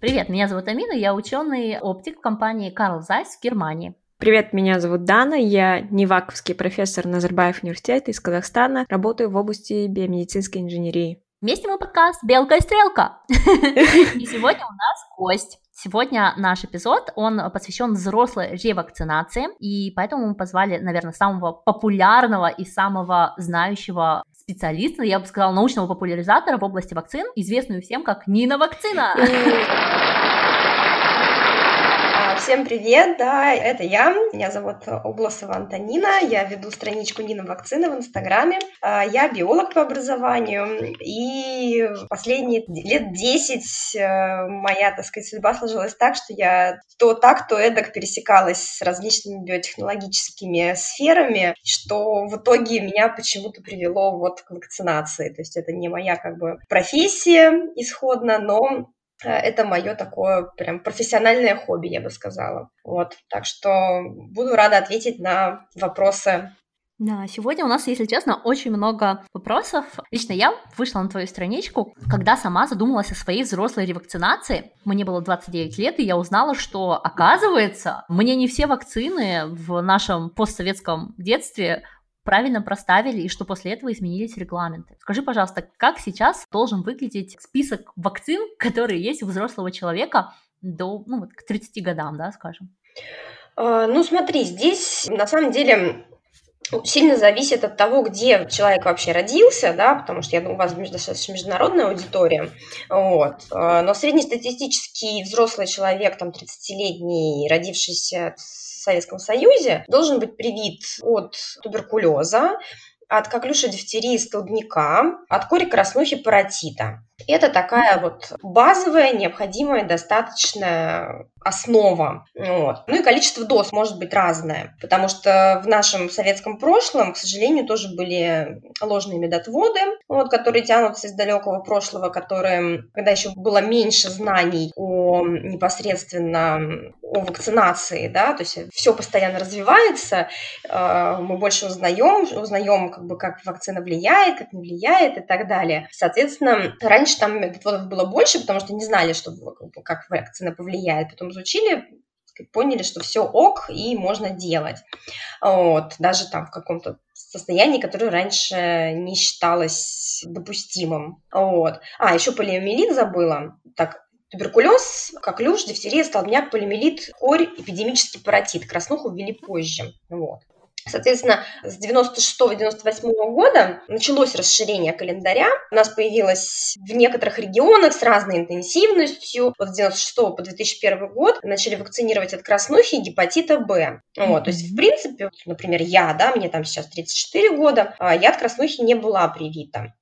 Привет, меня зовут Амина, я ученый-оптик в компании Carl Zeiss в Германии. Привет, меня зовут Дана, я неваковский профессор Назарбаев университета из Казахстана, работаю в области биомедицинской инженерии. Вместе мы подкаст «Белка и стрелка». И сегодня у нас гость. Сегодня наш эпизод, он посвящен взрослой ревакцинации, и поэтому мы позвали, наверное, самого популярного и самого знающего специалиста, я бы сказала, научного популяризатора в области вакцин, известную всем как Нина Вакцина. Всем привет, да, это я, меня зовут Обласова Антонина, я веду страничку Нина Вакцина в Инстаграме, а, я биолог по образованию, и последние лет 10 э, моя, так сказать, судьба сложилась так, что я то так, то эдак пересекалась с различными биотехнологическими сферами, что в итоге меня почему-то привело вот к вакцинации, то есть это не моя как бы профессия исходно, но это мое такое прям профессиональное хобби, я бы сказала. Вот, так что буду рада ответить на вопросы да, сегодня у нас, если честно, очень много вопросов. Лично я вышла на твою страничку, когда сама задумалась о своей взрослой ревакцинации. Мне было 29 лет, и я узнала, что, оказывается, мне не все вакцины в нашем постсоветском детстве правильно проставили и что после этого изменились регламенты. Скажи, пожалуйста, как сейчас должен выглядеть список вакцин, которые есть у взрослого человека до, ну, вот, к 30 годам, да, скажем? А, ну, смотри, здесь на самом деле сильно зависит от того, где человек вообще родился, да, потому что я думаю, у вас достаточно международная аудитория, вот. А, но среднестатистический взрослый человек, там, 30-летний, родившийся Советском Союзе должен быть привит от туберкулеза, от коклюша дифтерии столбняка, от кори краснухи паротита. Это такая вот базовая, необходимая, достаточная основа. Вот. Ну и количество доз может быть разное, потому что в нашем советском прошлом, к сожалению, тоже были ложные медотводы, вот, которые тянутся из далекого прошлого, которые, когда еще было меньше знаний о непосредственно о вакцинации, да, то есть все постоянно развивается, э, мы больше узнаем, узнаем, как бы, как вакцина влияет, как не влияет и так далее. Соответственно, раньше там медотводов было больше, потому что не знали, что, как вакцина повлияет. Потом изучили, поняли, что все ок и можно делать. Вот. Даже там в каком-то состоянии, которое раньше не считалось допустимым. Вот. А, еще полиомиелит забыла. Так, туберкулез, коклюш, дифтерия, столбняк, полиомиелит, корь, эпидемический паротит. Краснуху ввели позже. Вот. Соответственно, с 96-98 года началось расширение календаря. У нас появилось в некоторых регионах с разной интенсивностью. Вот с 96 по 2001 год начали вакцинировать от краснухи и гепатита Б. Вот, то есть, в принципе, например, я, да, мне там сейчас 34 года, а я от краснухи не была привита.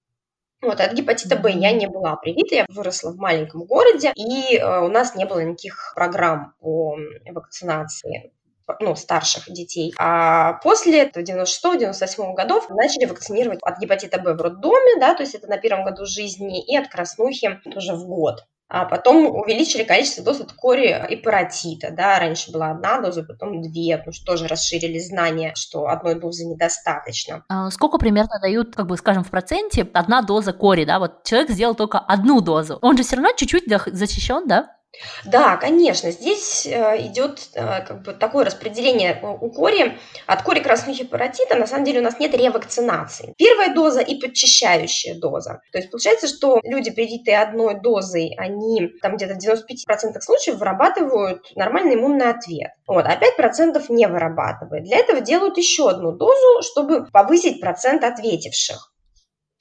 Вот, от гепатита Б я не была привита, я выросла в маленьком городе, и э, у нас не было никаких программ по вакцинации ну, старших детей. А после 96-98 годов начали вакцинировать от гепатита Б в роддоме, да, то есть это на первом году жизни, и от краснухи тоже в год. А потом увеличили количество доз от кори и паротита. Да? Раньше была одна доза, потом две, потому что тоже расширили знания, что одной дозы недостаточно. А сколько примерно дают, как бы, скажем, в проценте одна доза кори, да? Вот человек сделал только одну дозу. Он же все равно чуть-чуть защищен, да? Да, конечно, здесь э, идет э, как бы такое распределение у кори. От кори краснухи паротита на самом деле у нас нет ревакцинации. Первая доза и подчищающая доза. То есть получается, что люди, привитые одной дозой, они там где-то в 95% случаев вырабатывают нормальный иммунный ответ. Вот, а 5% не вырабатывает. Для этого делают еще одну дозу, чтобы повысить процент ответивших.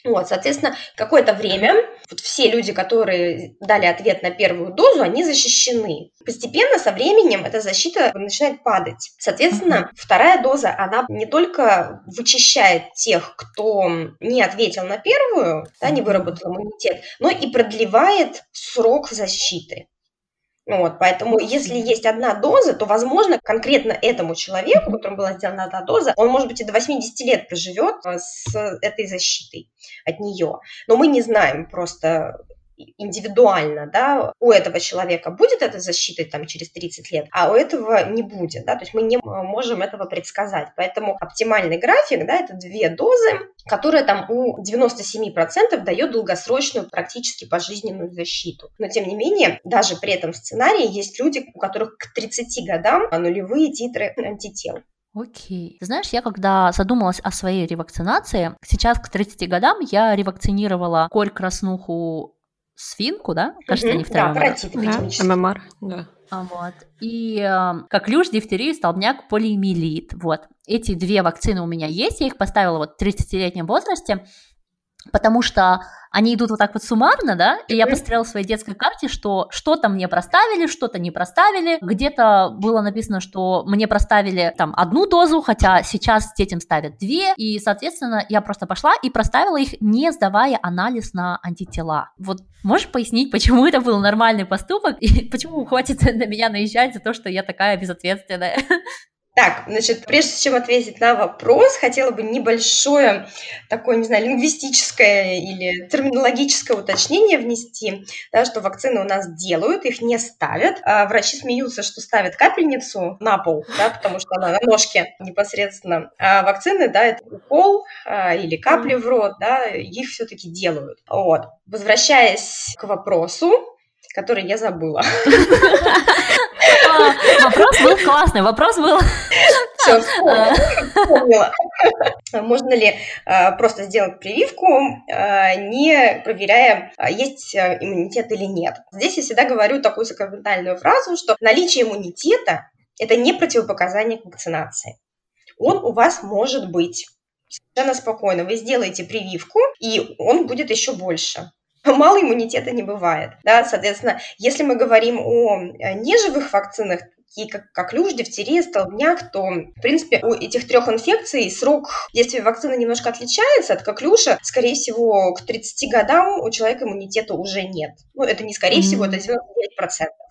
Вот, соответственно, какое-то время вот все люди, которые дали ответ на первую дозу, они защищены. Постепенно, со временем, эта защита начинает падать. Соответственно, вторая доза, она не только вычищает тех, кто не ответил на первую, да, не выработал иммунитет, но и продлевает срок защиты. Вот, поэтому, если есть одна доза, то, возможно, конкретно этому человеку, которому была сделана одна доза, он, может быть, и до 80 лет проживет э, с этой защитой от нее. Но мы не знаем просто индивидуально, да, у этого человека будет эта защита там через 30 лет, а у этого не будет, да, то есть мы не можем этого предсказать. Поэтому оптимальный график, да, это две дозы, которая там у 97% дает долгосрочную практически пожизненную защиту. Но тем не менее, даже при этом сценарии есть люди, у которых к 30 годам нулевые титры антител. Окей. Ты знаешь, я когда задумалась о своей ревакцинации, сейчас к 30 годам я ревакцинировала корь, краснуху, свинку, да? Кажется, они вторые. Да, паротит да, ММР, да. А, вот. И э, коклюш, дифтерию, столбняк, полиэмилит. Вот. Эти две вакцины у меня есть, я их поставила вот в 30-летнем возрасте потому что они идут вот так вот суммарно, да, и я посмотрела в своей детской карте, что что-то мне проставили, что-то не проставили, где-то было написано, что мне проставили там одну дозу, хотя сейчас детям ставят две, и, соответственно, я просто пошла и проставила их, не сдавая анализ на антитела. Вот можешь пояснить, почему это был нормальный поступок, и почему хватит на меня наезжать за то, что я такая безответственная? Так, значит, прежде чем ответить на вопрос, хотела бы небольшое такое, не знаю, лингвистическое или терминологическое уточнение внести, да, что вакцины у нас делают, их не ставят. А врачи смеются, что ставят капельницу на пол, да, потому что она на ножке непосредственно. А вакцины, да, это укол а, или капли в рот, да, их все-таки делают. Вот. Возвращаясь к вопросу, который я забыла. Вопрос был классный, вопрос был... Все, вспомнила. Можно ли а, просто сделать прививку, а, не проверяя, а, есть иммунитет или нет? Здесь я всегда говорю такую сакраментальную фразу, что наличие иммунитета – это не противопоказание к вакцинации. Он у вас может быть. Совершенно спокойно. Вы сделаете прививку, и он будет еще больше мало иммунитета не бывает. Да? Соответственно, если мы говорим о э, неживых вакцинах, такие как, как люш, дифтерия, столбняк, то, в принципе, у этих трех инфекций срок действия вакцины немножко отличается от коклюша. Скорее всего, к 30 годам у человека иммунитета уже нет. Ну, это не скорее mm-hmm. всего, это 99%.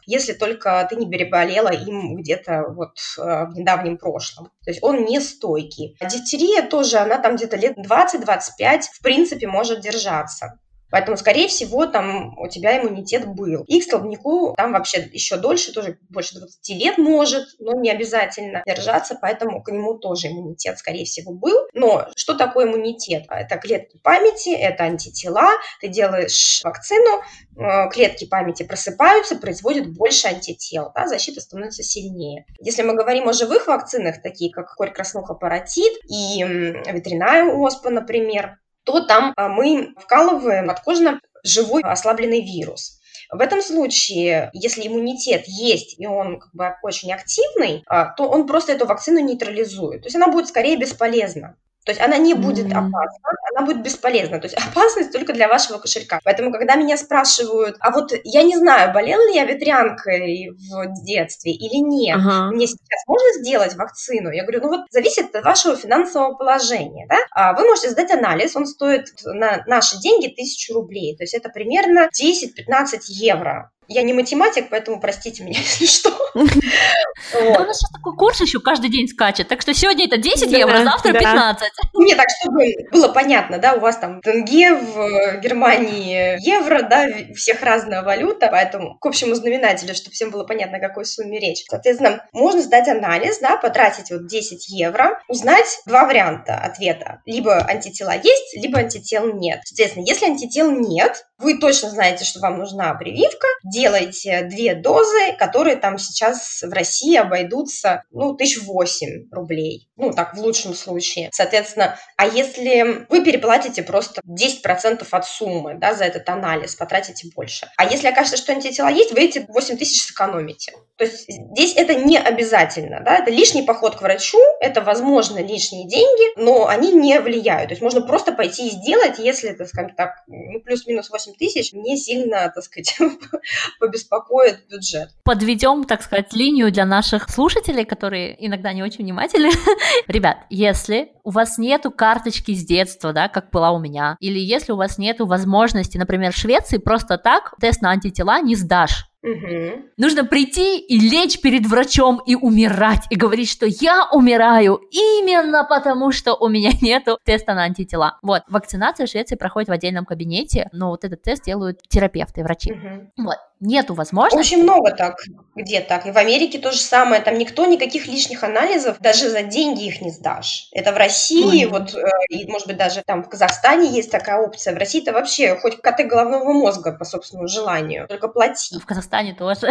Если только ты не переболела им где-то вот э, в недавнем прошлом. То есть он не стойкий. Дифтерия тоже, она там где-то лет 20-25 в принципе может держаться. Поэтому, скорее всего, там у тебя иммунитет был. И к столбнику там вообще еще дольше, тоже больше 20 лет может, но не обязательно держаться, поэтому к нему тоже иммунитет, скорее всего, был. Но что такое иммунитет? Это клетки памяти, это антитела. Ты делаешь вакцину, э, клетки памяти просыпаются, производят больше антител, да, защита становится сильнее. Если мы говорим о живых вакцинах, такие как корь краснуха паротит и ветряная оспа, например, то там а, мы вкалываем подкожно живой ослабленный вирус. В этом случае, если иммунитет есть и он как бы очень активный, а, то он просто эту вакцину нейтрализует. То есть она будет скорее бесполезна. То есть она не будет опасна, она будет бесполезна. То есть опасность только для вашего кошелька. Поэтому, когда меня спрашивают, а вот я не знаю, болела ли я ветрянкой в детстве или нет, uh-huh. мне сейчас можно сделать вакцину? Я говорю, ну вот зависит от вашего финансового положения. Да? А вы можете сдать анализ, он стоит на наши деньги тысячу рублей. То есть это примерно 10-15 евро. Я не математик, поэтому простите меня, если что. Да у нас сейчас такой курс еще каждый день скачет, так что сегодня это 10 евро, завтра 15. Не, так чтобы было понятно, да, у вас там тенге в Германии евро, да, всех разная валюта, поэтому к общему знаменателю, чтобы всем было понятно, о какой сумме речь. Соответственно, можно сдать анализ, да, потратить вот 10 евро, узнать два варианта ответа. Либо антитела есть, либо антител нет. Соответственно, если антител нет, вы точно знаете, что вам нужна прививка, делайте две дозы, которые там сейчас в России обойдутся, ну, тысяч восемь рублей. Ну, так, в лучшем случае. Соответственно, а если вы переплатите просто 10% от суммы, да, за этот анализ, потратите больше. А если окажется, что антитела есть, вы эти 8 тысяч сэкономите. То есть здесь это не обязательно, да, это лишний поход к врачу, это, возможно, лишние деньги, но они не влияют. То есть можно просто пойти и сделать, если, так скажем так, ну, плюс-минус 8 тысяч, не сильно, так сказать, побеспокоит бюджет. Подведем, так сказать, линию для наших слушателей, которые иногда не очень внимательны. Ребят, если у вас нету карточки с детства, да, как была у меня, или если у вас нету возможности, например, в Швеции просто так тест на антитела не сдашь, Угу. Нужно прийти и лечь перед врачом и умирать, и говорить, что я умираю именно потому, что у меня нету теста на антитела. Вот, вакцинация в Швеции проходит в отдельном кабинете, но вот этот тест делают терапевты, врачи. Угу. Вот, нету возможности. Очень много так, где так. И в Америке то же самое. Там никто никаких лишних анализов, даже за деньги их не сдашь. Это в России, mm вот, э, и, может быть, даже там в Казахстане есть такая опция. В России это вообще хоть коты головного мозга по собственному желанию, только плати. В Казахстане тоже.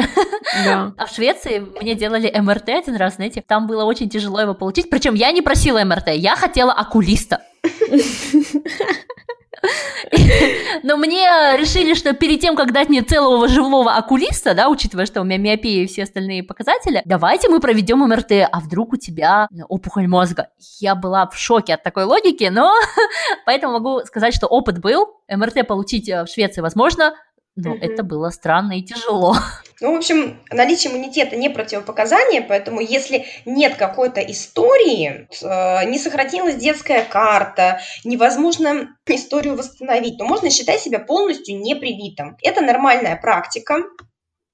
Да. А в Швеции мне делали МРТ один раз, знаете, там было очень тяжело его получить. Причем я не просила МРТ, я хотела окулиста. Но мне решили, что перед тем, как дать мне целого живого окулиста, да, учитывая, что у меня миопия и все остальные показатели, давайте мы проведем МРТ, а вдруг у тебя опухоль мозга. Я была в шоке от такой логики, но поэтому могу сказать, что опыт был. МРТ получить э, в Швеции возможно, но это было странно и тяжело. Ну, в общем, наличие иммунитета не противопоказание, поэтому если нет какой-то истории, э, не сохранилась детская карта, невозможно историю восстановить, то можно считать себя полностью непривитым. Это нормальная практика,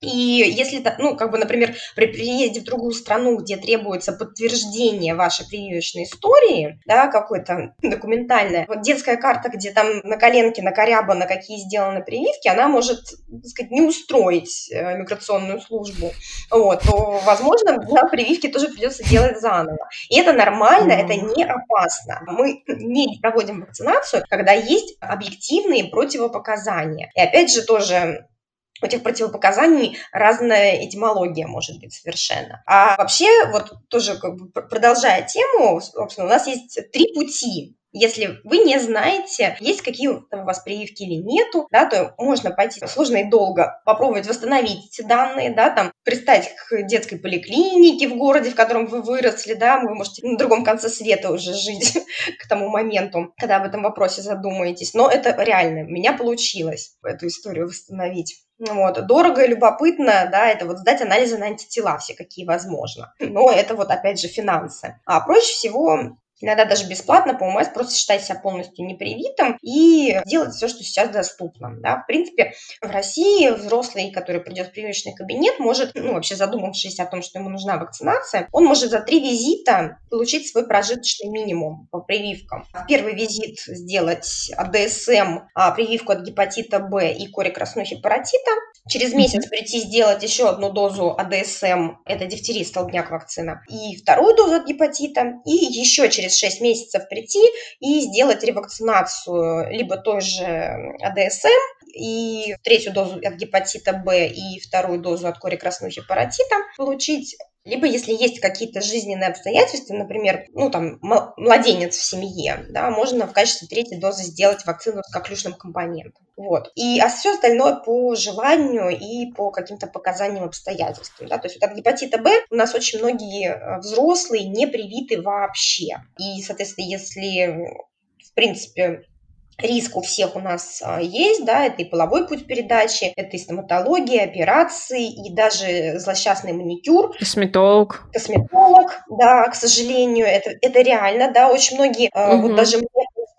и если, ну, как бы, например, при приезде в другую страну, где требуется подтверждение вашей прививочной истории, да, какой-то документальная, вот детская карта, где там на коленке накорябано, какие сделаны прививки, она может, так сказать, не устроить э, миграционную службу, вот, то, возможно, на прививки тоже придется делать заново. И это нормально, это не опасно. Мы не проводим вакцинацию, когда есть объективные противопоказания. И опять же, тоже у этих противопоказаний разная этимология может быть совершенно. А вообще, вот тоже как бы продолжая тему, собственно, у нас есть три пути если вы не знаете, есть какие у вас прививки или нету, да, то можно пойти сложно и долго попробовать восстановить эти данные, да, там пристать к детской поликлинике в городе, в котором вы выросли, да, вы можете на другом конце света уже жить к тому моменту, когда об этом вопросе задумаетесь. Но это реально, у меня получилось эту историю восстановить. Вот. Дорого и любопытно, да, это вот сдать анализы на антитела все, какие возможно. Но это вот опять же финансы. А проще всего иногда даже бесплатно по ОМС, просто считать себя полностью непривитым и делать все, что сейчас доступно. Да. В принципе, в России взрослый, который придет в прививочный кабинет, может, ну, вообще задумавшись о том, что ему нужна вакцинация, он может за три визита получить свой прожиточный минимум по прививкам. В первый визит сделать АДСМ, а, прививку от гепатита Б и кори краснухи паротита. Через месяц прийти сделать еще одну дозу АДСМ, это дифтерия, столбняк вакцина, и вторую дозу от гепатита, и еще через через 6 месяцев прийти и сделать ревакцинацию либо той же АДСМ, и третью дозу от гепатита Б и вторую дозу от кори краснухи паротита получить либо если есть какие-то жизненные обстоятельства, например, ну там младенец в семье, да, можно в качестве третьей дозы сделать вакцину с коклюшным компонентом. Вот. И, а все остальное по желанию и по каким-то показаниям обстоятельствам. Да? То есть вот от гепатита Б у нас очень многие э, взрослые не привиты вообще. И, соответственно, если в принципе, Риск у всех у нас а, есть, да, это и половой путь передачи, это и стоматология, операции, и даже злосчастный маникюр. Косметолог. Косметолог, да, к сожалению, это, это реально, да, очень многие, угу. вот даже мне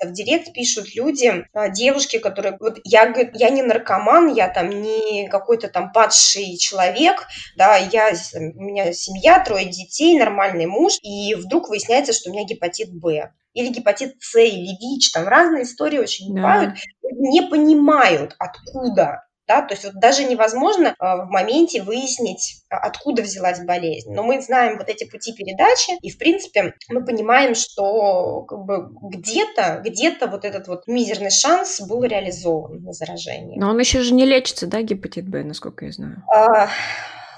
в директ пишут люди, а, девушки, которые, вот я, говорю, я не наркоман, я там не какой-то там падший человек, да, я, у меня семья, трое детей, нормальный муж, и вдруг выясняется, что у меня гепатит Б или гепатит С, или ВИЧ, там разные истории очень да. бывают, не понимают, откуда да, то есть вот даже невозможно э, в моменте выяснить, а, откуда взялась болезнь. Но мы знаем вот эти пути передачи, и в принципе мы понимаем, что как бы где-то, где-то вот этот вот мизерный шанс был реализован на заражение. Но он еще же не лечится, да, гепатит Б, насколько я знаю? А,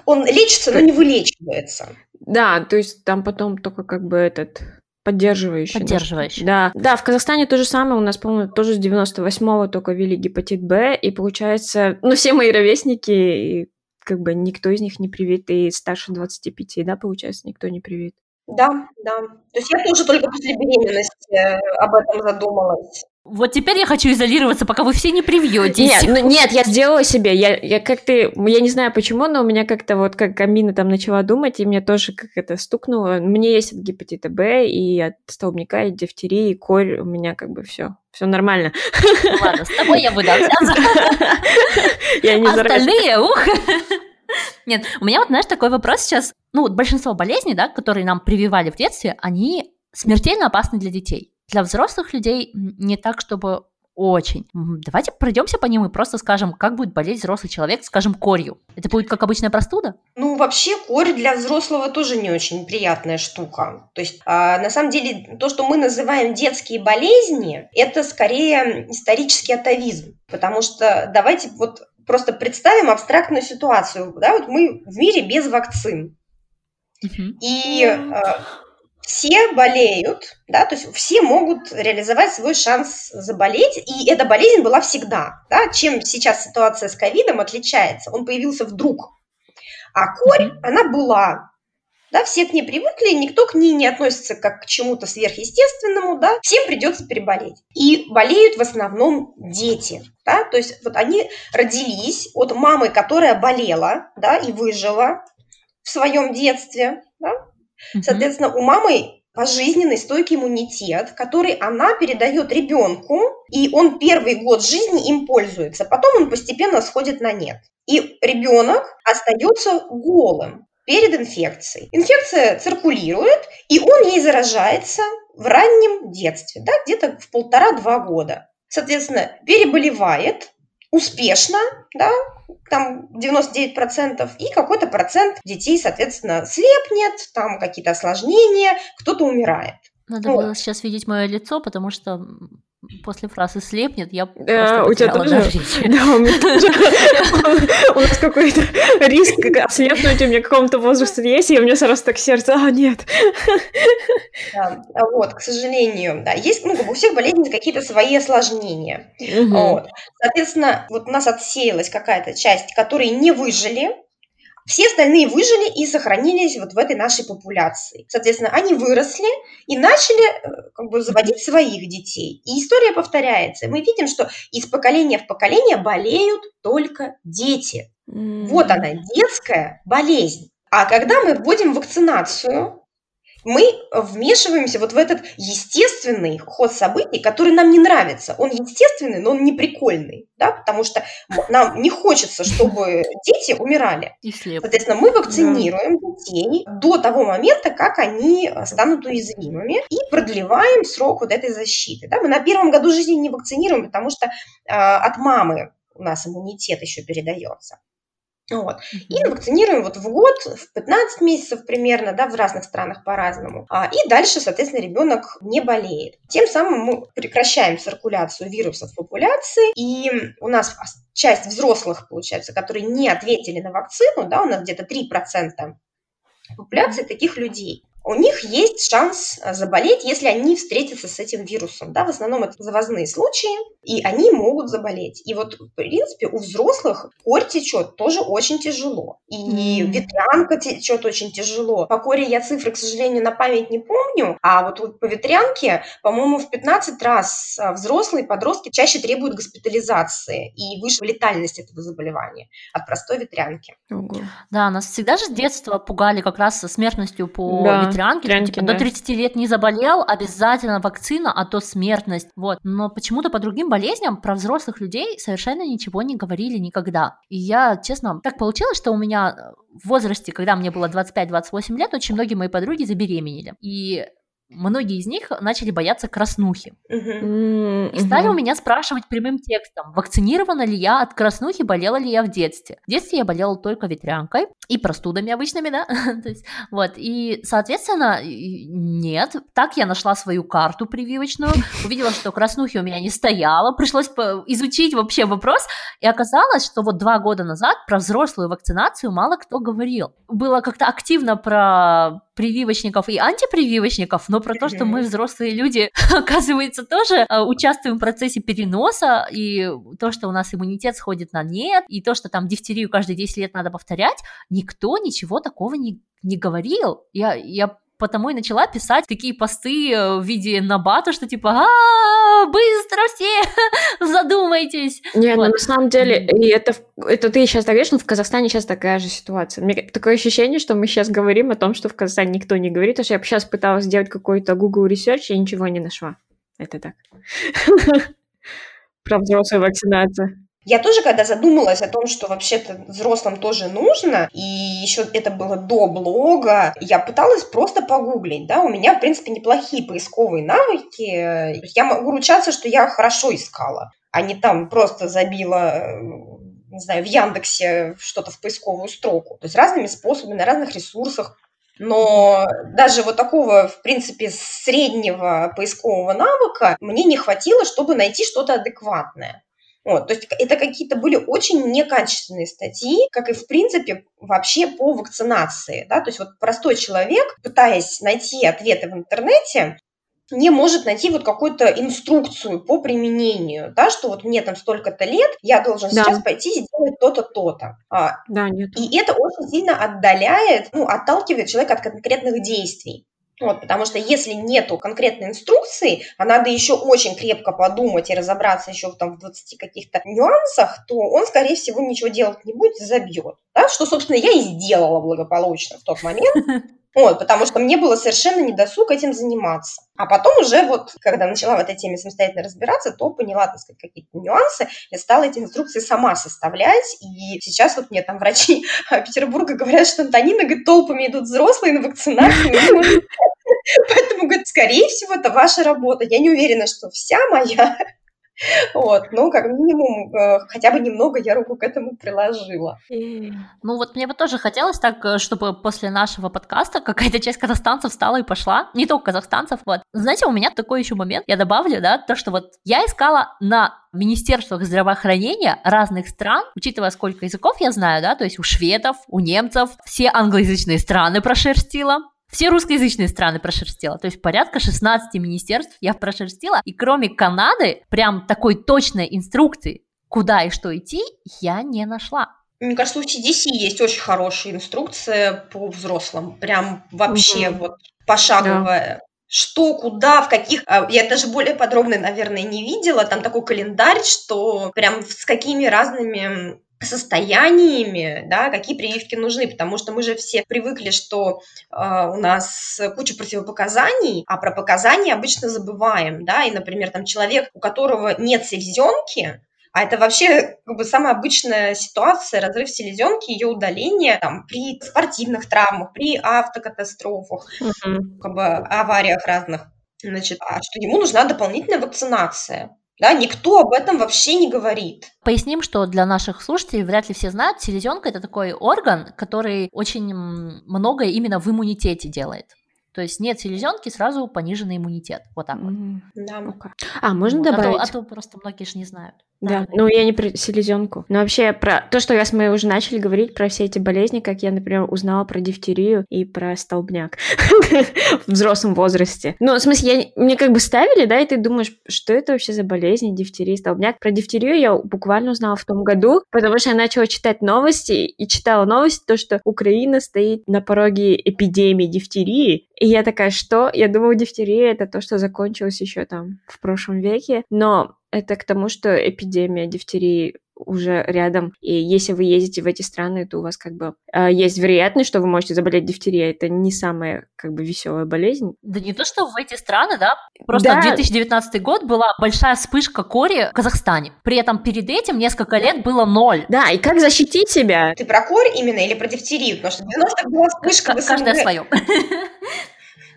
он лечится, но не вылечивается. Да, то есть там потом только как бы этот Поддерживающий. Поддерживающий. Да. Да, в Казахстане то же самое. У нас, по-моему, тоже с 98-го только ввели гепатит Б. И получается, ну, все мои ровесники, и как бы никто из них не привит. И старше 25, да, получается, никто не привит. Да, да. То есть я тоже только после беременности э, об этом задумалась. Вот теперь я хочу изолироваться, пока вы все не привьетесь. Нет, ну, нет, я сделала себе. Я, я как-то, я не знаю почему, но у меня как-то вот как Амина там начала думать, и мне тоже как это стукнуло. Мне есть от гепатита Б, и от столбняка, и дифтерии, и корь. У меня как бы все. Все нормально. Ладно, с тобой я буду общаться. Я не Остальные, ух. Нет, у меня вот, знаешь, такой вопрос сейчас. Ну, вот большинство болезней, да, которые нам прививали в детстве, они смертельно опасны для детей. Для взрослых людей не так, чтобы очень. Давайте пройдемся по ним и просто скажем, как будет болеть взрослый человек, скажем, корью. Это будет как обычная простуда? Ну, вообще, корь для взрослого тоже не очень приятная штука. То есть, а, на самом деле, то, что мы называем детские болезни, это скорее исторический атовизм. Потому что давайте вот просто представим абстрактную ситуацию. Да, вот мы в мире без вакцин. И а, все болеют, да, то есть все могут реализовать свой шанс заболеть, и эта болезнь была всегда, да, чем сейчас ситуация с ковидом отличается, он появился вдруг, а корь, она была, да, все к ней привыкли, никто к ней не относится как к чему-то сверхъестественному, да, всем придется переболеть. И болеют в основном дети, да, то есть вот они родились от мамы, которая болела, да, и выжила в своем детстве, Соответственно, у мамы пожизненный стойкий иммунитет, который она передает ребенку, и он первый год жизни им пользуется, потом он постепенно сходит на нет. И ребенок остается голым перед инфекцией. Инфекция циркулирует, и он ей заражается в раннем детстве, да, где-то в полтора-два года. Соответственно, переболевает успешно, да, там 99%, и какой-то процент детей, соответственно, слепнет, там какие-то осложнения, кто-то умирает. Надо вот. было сейчас видеть мое лицо, потому что после фразы слепнет, я да, у тебя тоже, да, у меня тоже, у нас какой-то риск ослепнуть у меня каком-то возрасте есть, и у меня сразу так сердце, а, нет. Да, вот, к сожалению, да, есть, ну, у всех болезней какие-то свои осложнения. Соответственно, вот у нас отсеялась какая-то часть, которые не выжили, все остальные выжили и сохранились вот в этой нашей популяции. Соответственно, они выросли и начали э, как бы заводить своих детей. И история повторяется. Мы видим, что из поколения в поколение болеют только дети. Mm. Вот она, детская болезнь. А когда мы вводим вакцинацию, мы вмешиваемся вот в этот естественный ход событий, который нам не нравится. Он естественный, но он не прикольный, да, потому что нам не хочется, чтобы дети умирали. Соответственно, мы вакцинируем детей до того момента, как они станут уязвимыми, и продлеваем срок вот этой защиты. Да? Мы на первом году жизни не вакцинируем, потому что э, от мамы у нас иммунитет еще передается. Вот. И вакцинируем вот в год, в 15 месяцев примерно, да, в разных странах по-разному. А, и дальше, соответственно, ребенок не болеет. Тем самым мы прекращаем циркуляцию вирусов в популяции, и у нас часть взрослых, получается, которые не ответили на вакцину, да, у нас где-то 3% популяции таких людей у них есть шанс э, заболеть, если они встретятся с этим вирусом. Да? В основном это завозные случаи, и они могут заболеть. И вот, в принципе, у взрослых корь течет тоже очень тяжело. И mm. ветрянка течет очень тяжело. По коре я цифры, к сожалению, на память не помню, а вот по ветрянке, по-моему, в 15 раз э, взрослые подростки чаще требуют госпитализации и выше летальность этого заболевания от простой ветрянки. Да, нас всегда же с детства пугали как раз смертностью по да ветрянки, ветрянки типа, да. до 30 лет не заболел, обязательно вакцина, а то смертность. Вот. Но почему-то по другим болезням про взрослых людей совершенно ничего не говорили никогда. И я, честно, так получилось, что у меня в возрасте, когда мне было 25-28 лет, очень многие мои подруги забеременели. И многие из них начали бояться краснухи. Uh-huh. И стали uh-huh. у меня спрашивать прямым текстом, вакцинирована ли я от краснухи, болела ли я в детстве. В детстве я болела только ветрянкой и простудами обычными, да. То есть, вот, и, соответственно, нет. Так я нашла свою карту прививочную, увидела, что краснухи у меня не стояло, пришлось изучить вообще вопрос, и оказалось, что вот два года назад про взрослую вакцинацию мало кто говорил. Было как-то активно про прививочников и антипрививочников, но про то, что мы, взрослые люди, оказывается, тоже э, участвуем в процессе переноса, и то, что у нас иммунитет сходит на нет, и то, что там дифтерию каждые 10 лет надо повторять, никто ничего такого не, не говорил. Я, я потому и начала писать такие посты э, в виде набата, что типа а быстро все задумайтесь. Нет, ну, вот. на самом деле, и это, это ты сейчас так говоришь, но в Казахстане сейчас такая же ситуация. Мне такое ощущение, что мы сейчас говорим о том, что в Казахстане никто не говорит, потому что я сейчас пыталась сделать какой-то Google Research и ничего не нашла. Это так. Про взрослую вакцинацию. Я тоже, когда задумалась о том, что вообще-то взрослым тоже нужно, и еще это было до блога, я пыталась просто погуглить, да, у меня, в принципе, неплохие поисковые навыки, я могу ручаться, что я хорошо искала, а не там просто забила не знаю, в Яндексе что-то в поисковую строку. То есть разными способами, на разных ресурсах. Но даже вот такого, в принципе, среднего поискового навыка мне не хватило, чтобы найти что-то адекватное. Вот, то есть это какие-то были очень некачественные статьи, как и, в принципе, вообще по вакцинации. Да? То есть вот простой человек, пытаясь найти ответы в интернете, не может найти вот какую-то инструкцию по применению, да, что вот мне там столько-то лет, я должен да. сейчас пойти сделать то-то, то-то. А, да, нет. И это очень сильно отдаляет, ну, отталкивает человека от конкретных действий. Вот, потому что если нету конкретной инструкции, а надо еще очень крепко подумать и разобраться еще там в 20 каких-то нюансах, то он, скорее всего, ничего делать не будет забьет. Да? Что, собственно, я и сделала благополучно в тот момент. Вот, потому что мне было совершенно недосуг этим заниматься. А потом уже вот, когда начала в этой теме самостоятельно разбираться, то поняла, так сказать, какие-то нюансы и стала эти инструкции сама составлять. И сейчас вот мне там врачи Петербурга говорят, что Антонина, говорит, толпами идут взрослые на вакцинацию. Поэтому, говорит, скорее всего, это ваша работа. Я не уверена, что вся моя, вот, ну, как минимум, э, хотя бы немного я руку к этому приложила. Ну, вот мне бы тоже хотелось так, э, чтобы после нашего подкаста какая-то часть казахстанцев встала и пошла. Не только казахстанцев, вот. Знаете, у меня такой еще момент, я добавлю, да, то, что вот я искала на министерствах здравоохранения разных стран, учитывая, сколько языков я знаю, да, то есть у шведов, у немцев, все англоязычные страны прошерстила, все русскоязычные страны прошерстила, то есть порядка 16 министерств я прошерстила, и кроме Канады, прям такой точной инструкции, куда и что идти, я не нашла. Мне кажется, у CDC есть очень хорошая инструкция по взрослым, прям вообще угу. вот пошаговая. Да что, куда, в каких... А, я даже более подробно, наверное, не видела. Там такой календарь, что прям с какими разными состояниями, да, какие прививки нужны, потому что мы же все привыкли, что э, у нас куча противопоказаний, а про показания обычно забываем, да, и, например, там человек, у которого нет селезенки, а это вообще как бы самая обычная ситуация, разрыв селезенки, ее удаление там, при спортивных травмах, при автокатастрофах, mm-hmm. как бы авариях разных. Значит, а что ему нужна дополнительная вакцинация. Да, никто об этом вообще не говорит. Поясним, что для наших слушателей вряд ли все знают, селезенка это такой орган, который очень многое именно в иммунитете делает. То есть нет селезенки, сразу пониженный иммунитет. Вот так вот. Да. Okay. А, можно вот, добавить? А то, а то просто многие же не знают. Да, ну я не про селезенку. Но вообще про то, что раз мы уже начали говорить про все эти болезни, как я, например, узнала про дифтерию и про столбняк в взрослом возрасте. Ну, в смысле, я, мне как бы ставили, да, и ты думаешь, что это вообще за болезни, дифтерия, столбняк. Про дифтерию я буквально узнала в том году, потому что я начала читать новости и читала новости, то, что Украина стоит на пороге эпидемии дифтерии, и я такая, что? Я думала, дифтерия это то, что закончилось еще там в прошлом веке, но это к тому, что эпидемия дифтерии уже рядом. И если вы ездите в эти страны, то у вас как бы э, есть вероятность, что вы можете заболеть дифтерией. Это не самая как бы веселая болезнь. Да не то, что в эти страны, да. Просто да. 2019 год была большая вспышка кори в Казахстане. При этом перед этим несколько лет было ноль. Да, и как защитить себя? Ты про корь именно или про дифтерию? Потому что 90 была вспышка К- Каждая свое.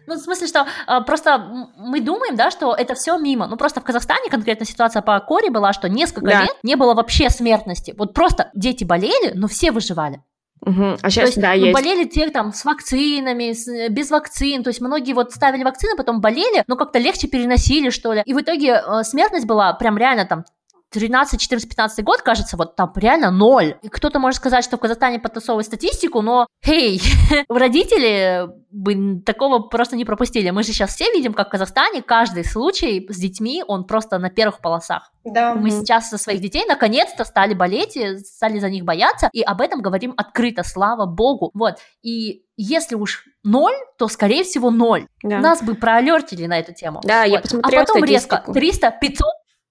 Ну, в смысле, что э, просто мы думаем, да, что это все мимо. Ну, просто в Казахстане конкретно ситуация по коре была, что несколько да. лет не было вообще смертности. Вот просто дети болели, но все выживали. Угу. А сейчас, то есть, да, ну, есть. болели те там с вакцинами, с, э, без вакцин, то есть многие вот ставили вакцины, потом болели, но как-то легче переносили, что ли. И в итоге э, смертность была прям реально там 13, 14, 15 год, кажется, вот там реально ноль. И кто-то может сказать, что в Казахстане подтасовывают статистику, но, хей, родители бы такого просто не пропустили. Мы же сейчас все видим, как в Казахстане каждый случай с детьми, он просто на первых полосах. Да. Мы сейчас со своих детей наконец-то стали болеть, и стали за них бояться, и об этом говорим открыто, слава богу. Вот, и если уж ноль, то, скорее всего, ноль. Да. Нас бы проалертили на эту тему. Да, вот. я посмотрела А потом статистику. резко 300, 500,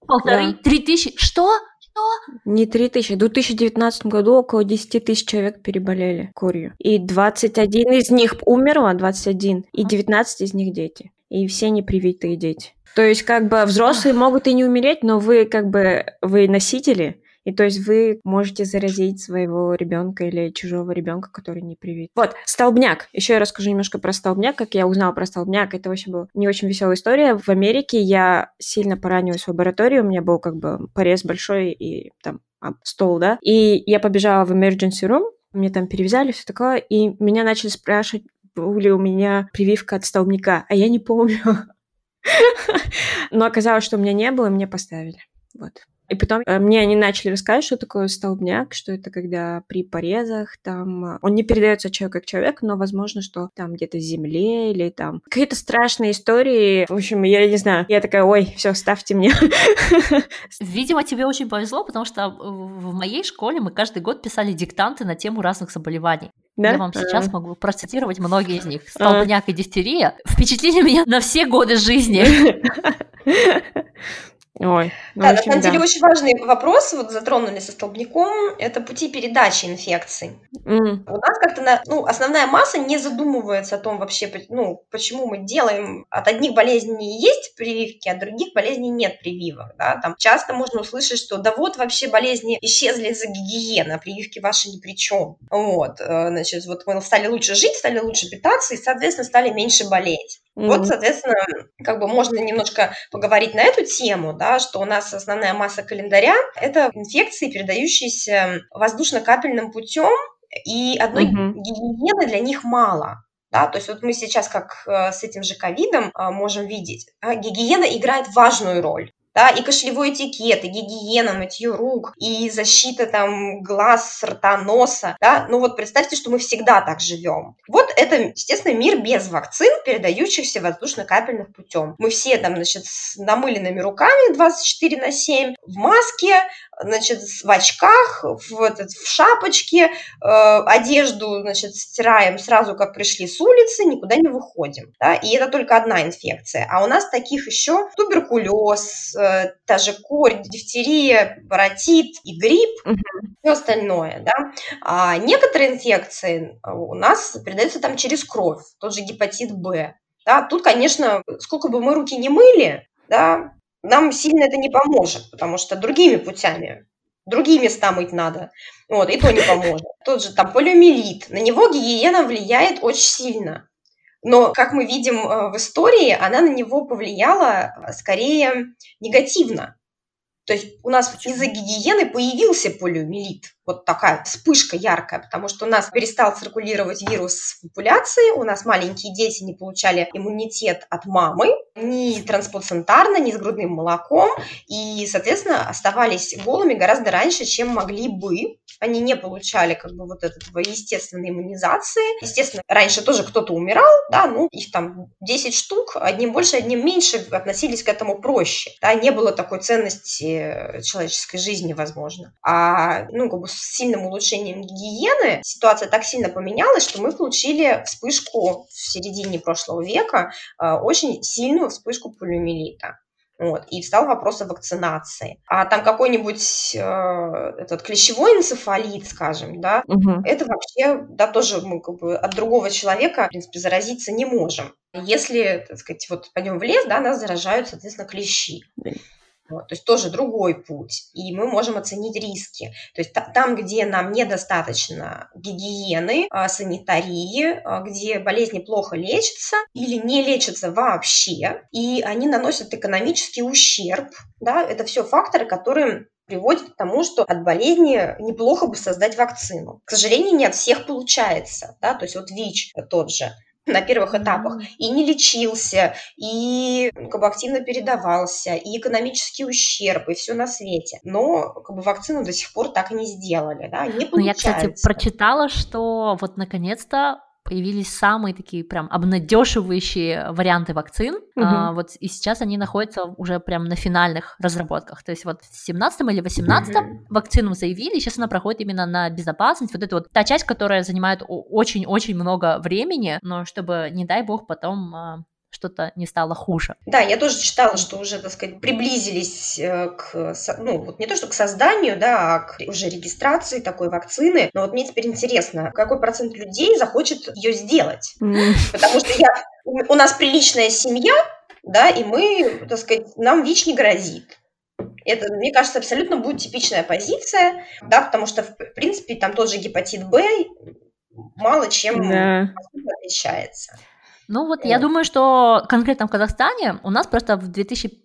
Полторы, три тысячи. Что? Что? Не три тысячи. В 2019 году около 10 тысяч человек переболели корью. И 21 из них умерло, 21. И 19 из них дети. И все непривитые дети. То есть, как бы, взрослые могут и не умереть, но вы, как бы, вы носители, И то есть вы можете заразить своего ребенка или чужого ребенка, который не привит. Вот, столбняк. Еще я расскажу немножко про столбняк, как я узнала про столбняк. Это вообще была не очень веселая история. В Америке я сильно поранилась в лаборатории, у меня был как бы порез большой и там стол, да, и я побежала в emergency room, мне там перевязали, все такое, и меня начали спрашивать, ли у меня прививка от столбняка, а я не помню. Но оказалось, что у меня не было, и мне поставили. Вот. И потом э, мне они начали рассказывать, что такое столбняк, что это когда при порезах там... Э, он не передается человеку как человек, но возможно, что там где-то земле или там... Какие-то страшные истории. В общем, я не знаю. Я такая, ой, все, ставьте мне. Видимо, тебе очень повезло, потому что в моей школе мы каждый год писали диктанты на тему разных заболеваний. Да? Я вам сейчас могу процитировать многие из них. Столбняк и дифтерия впечатлили меня на все годы жизни. Ой, ну, да, общем, на самом да. деле очень важный вопрос, вот затронули со столбняком, это пути передачи инфекций. Mm. У нас как-то, на, ну, основная масса не задумывается о том вообще, ну, почему мы делаем, от одних болезней есть прививки, от других болезней нет прививок, да, там часто можно услышать, что да вот вообще болезни исчезли из-за гигиены, а прививки ваши ни при чем. Вот, э, значит, вот мы стали лучше жить, стали лучше питаться и, соответственно, стали меньше болеть. Mm-hmm. Вот, соответственно, как бы можно немножко поговорить на эту тему, да, что у нас основная масса календаря – это инфекции, передающиеся воздушно-капельным путем, и одной mm-hmm. гигиены для них мало. Да, то есть вот мы сейчас, как э, с этим же ковидом, э, можем видеть, гигиена играет важную роль да, и кошелевой этикет, и гигиена, мытье рук, и защита там глаз, рта, носа, да, ну вот представьте, что мы всегда так живем. Вот это, естественно, мир без вакцин, передающихся воздушно-капельных путем. Мы все там, значит, с намыленными руками 24 на 7, в маске, значит, в очках, в, этот, в шапочке, э, одежду, значит, стираем сразу, как пришли с улицы, никуда не выходим, да, и это только одна инфекция, а у нас таких еще туберкулез, э, та же корь, дифтерия, паротит и грипп, угу. все остальное, да, а некоторые инфекции у нас передаются там через кровь, тот же гепатит Б, да, тут, конечно, сколько бы мы руки не мыли, да, нам сильно это не поможет, потому что другими путями, другие места мыть надо, вот, и то не поможет. Тот же там полиомиелит, на него гигиена влияет очень сильно. Но, как мы видим э, в истории, она на него повлияла э, скорее негативно. То есть у нас из-за гигиены появился полиомиелит вот такая вспышка яркая, потому что у нас перестал циркулировать вирус в популяции, у нас маленькие дети не получали иммунитет от мамы, ни трансплацентарно, ни с грудным молоком, и, соответственно, оставались голыми гораздо раньше, чем могли бы. Они не получали как бы вот этого естественной иммунизации. Естественно, раньше тоже кто-то умирал, да, ну, их там 10 штук, одним больше, одним меньше, относились к этому проще. Да, не было такой ценности человеческой жизни, возможно. А, ну, как бы с сильным улучшением гигиены ситуация так сильно поменялась, что мы получили вспышку в середине прошлого века, э, очень сильную вспышку полиомиелита. Вот, и встал вопрос о вакцинации. А там какой-нибудь э, этот клещевой энцефалит, скажем, да, угу. это вообще, да, тоже мы как бы от другого человека, в принципе, заразиться не можем. Если, так сказать, вот пойдем в лес, да, нас заражают, соответственно, клещи. Вот, то есть тоже другой путь, и мы можем оценить риски. То есть там, где нам недостаточно гигиены, а, санитарии, а, где болезни плохо лечатся или не лечатся вообще, и они наносят экономический ущерб, да, это все факторы, которые приводит к тому, что от болезни неплохо бы создать вакцину. К сожалению, не от всех получается, да, то есть вот ВИЧ тот же, на первых этапах и не лечился, и как бы активно передавался, и экономический ущерб, и все на свете. Но как бы вакцину до сих пор так и не сделали, да, не получается. Ну, я, кстати, прочитала, что вот наконец-то появились самые такие прям обнадеживающие варианты вакцин. Угу. А, вот и сейчас они находятся уже прям на финальных разработках. То есть вот в 17 или 18 угу. вакцину заявили, сейчас она проходит именно на безопасность. Вот это вот та часть, которая занимает очень-очень много времени, но чтобы, не дай бог, потом а, что-то не стало хуже. Да, я тоже читала, что уже, так сказать, приблизились э, к, ну, вот не то, что к созданию, да, а к уже регистрации такой вакцины. Но вот мне теперь интересно, какой процент людей захочет ее сделать? Mm. Потому что я, у нас приличная семья, да, и мы, так сказать, нам ВИЧ не грозит. Это, мне кажется, абсолютно будет типичная позиция, да, потому что, в принципе, там тот же гепатит Б мало чем да. отличается. Ну вот, я думаю, что конкретно в Казахстане у нас просто в 2005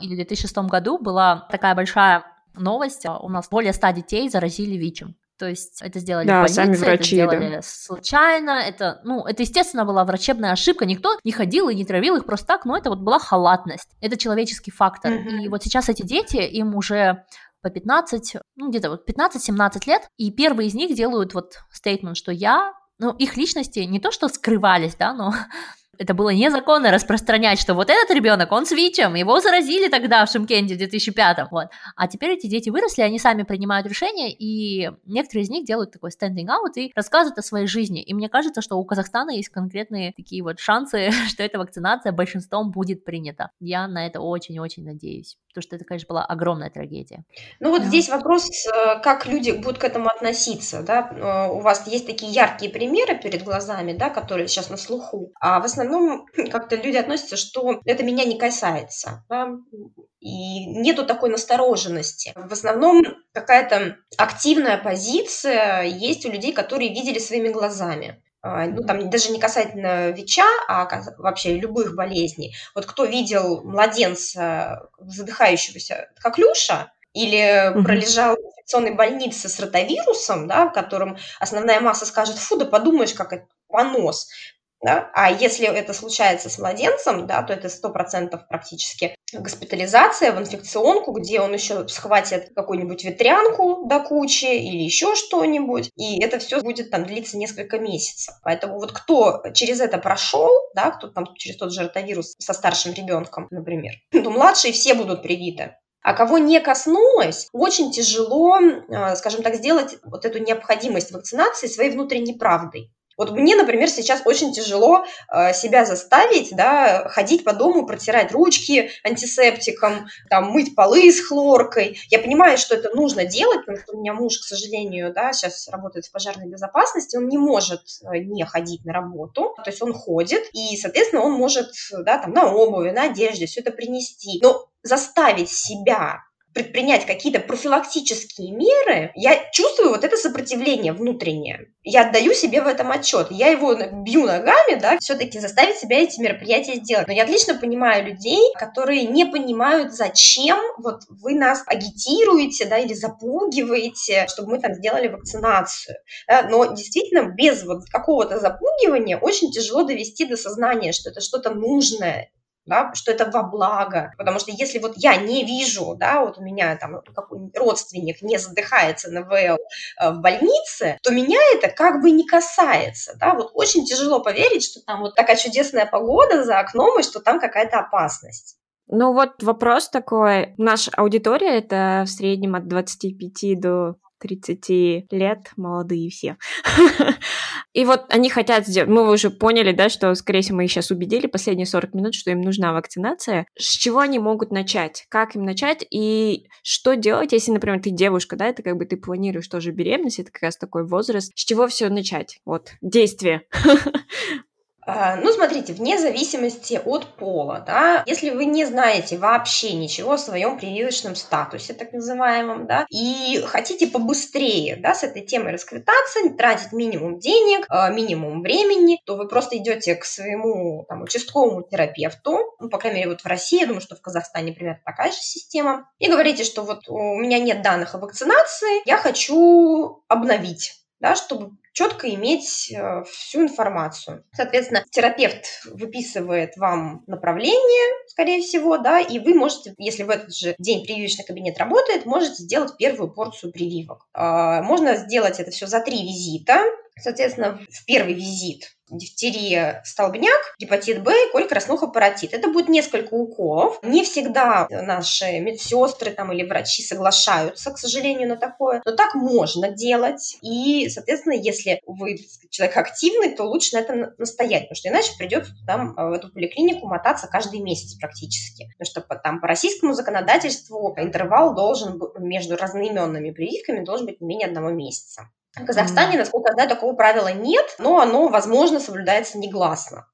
или 2006 году была такая большая новость. У нас более 100 детей заразили ВИЧем. То есть это сделали да, больницы, сами врачи, это сделали да. случайно, это, ну, это, естественно, была врачебная ошибка, никто не ходил и не травил их просто так, но это вот была халатность, это человеческий фактор. Mm-hmm. И вот сейчас эти дети, им уже по 15, ну, где-то вот 15-17 лет, и первые из них делают вот стейтмент, что я ну, их личности не то что скрывались, да, но это было незаконно распространять, что вот этот ребенок, он с ВИЧем, его заразили тогда в Шимкенте в 2005 вот. А теперь эти дети выросли, они сами принимают решения, и некоторые из них делают такой standing out и рассказывают о своей жизни. И мне кажется, что у Казахстана есть конкретные такие вот шансы, что эта вакцинация большинством будет принята. Я на это очень-очень надеюсь, потому что это, конечно, была огромная трагедия. Ну вот да. здесь вопрос, э, как люди будут к этому относиться, да? Э, у вас есть такие яркие примеры перед глазами, да, которые сейчас на слуху, а в основном как-то люди относятся, что это меня не касается. Да? И нету такой настороженности. В основном какая-то активная позиция есть у людей, которые видели своими глазами ну, там даже не касательно ВИЧа, а вообще любых болезней. Вот кто видел младенца, задыхающегося, как Люша, или пролежал в инфекционной больнице с ротавирусом, да, в котором основная масса скажет, фу, да подумаешь, как это понос. Да? А если это случается с младенцем, да, то это сто процентов практически госпитализация в инфекционку, где он еще схватит какую-нибудь ветрянку до кучи или еще что-нибудь, и это все будет там длиться несколько месяцев. Поэтому вот кто через это прошел, да, кто там через тот же ротавирус со старшим ребенком, например, то младшие все будут привиты. А кого не коснулось, очень тяжело, э, скажем так, сделать вот эту необходимость вакцинации своей внутренней правдой. Вот мне, например, сейчас очень тяжело э, себя заставить, да, ходить по дому, протирать ручки антисептиком, там, мыть полы с хлоркой. Я понимаю, что это нужно делать, потому что у меня муж, к сожалению, да, сейчас работает в пожарной безопасности, он не может э, не ходить на работу, то есть он ходит, и, соответственно, он может, да, там, на обуви, на одежде все это принести. Но заставить себя предпринять какие-то профилактические меры, я чувствую вот это сопротивление внутреннее. Я отдаю себе в этом отчет. Я его бью ногами, да, все-таки заставить себя эти мероприятия сделать. Но я отлично понимаю людей, которые не понимают, зачем вот вы нас агитируете, да, или запугиваете, чтобы мы там сделали вакцинацию. Но действительно без вот какого-то запугивания очень тяжело довести до сознания, что это что-то нужное, да, что это во благо. Потому что если вот я не вижу, да, вот у меня там какой-нибудь родственник не задыхается на ВЛ э, в больнице, то меня это как бы не касается, да, вот очень тяжело поверить, что там вот такая чудесная погода за окном и что там какая-то опасность. Ну вот вопрос такой. Наша аудитория это в среднем от 25 до 30 лет, молодые все. И вот они хотят сделать, мы уже поняли, да, что, скорее всего, мы их сейчас убедили последние 40 минут, что им нужна вакцинация. С чего они могут начать? Как им начать? И что делать, если, например, ты девушка, да, это как бы ты планируешь тоже беременность, это как раз такой возраст. С чего все начать? Вот, действие. А, ну, смотрите, вне зависимости от пола, да, если вы не знаете вообще ничего о своем прививочном статусе, так называемом, да, и хотите побыстрее, да, с этой темой расквитаться, тратить минимум денег, а, минимум времени, то вы просто идете к своему там, участковому терапевту, ну, по крайней мере, вот в России, я думаю, что в Казахстане примерно такая же система, и говорите, что вот у меня нет данных о вакцинации, я хочу обновить да, чтобы четко иметь э, всю информацию. Соответственно, терапевт выписывает вам направление, скорее всего, да, и вы можете, если в этот же день прививочный кабинет работает, можете сделать первую порцию прививок. А, можно сделать это все за три визита. Соответственно, в первый визит дифтерия, столбняк, гепатит Б и коль краснуха. Это будет несколько уколов. Не всегда наши медсестры там, или врачи соглашаются, к сожалению, на такое, но так можно делать. И, соответственно, если вы человек активный, то лучше на это настоять, потому что иначе придется там в эту поликлинику мотаться каждый месяц практически. Потому что там по российскому законодательству интервал должен между разноименными прививками должен быть не менее одного месяца. В Казахстане, mm-hmm. насколько я знаю, такого правила нет, но оно, возможно, соблюдается негласно.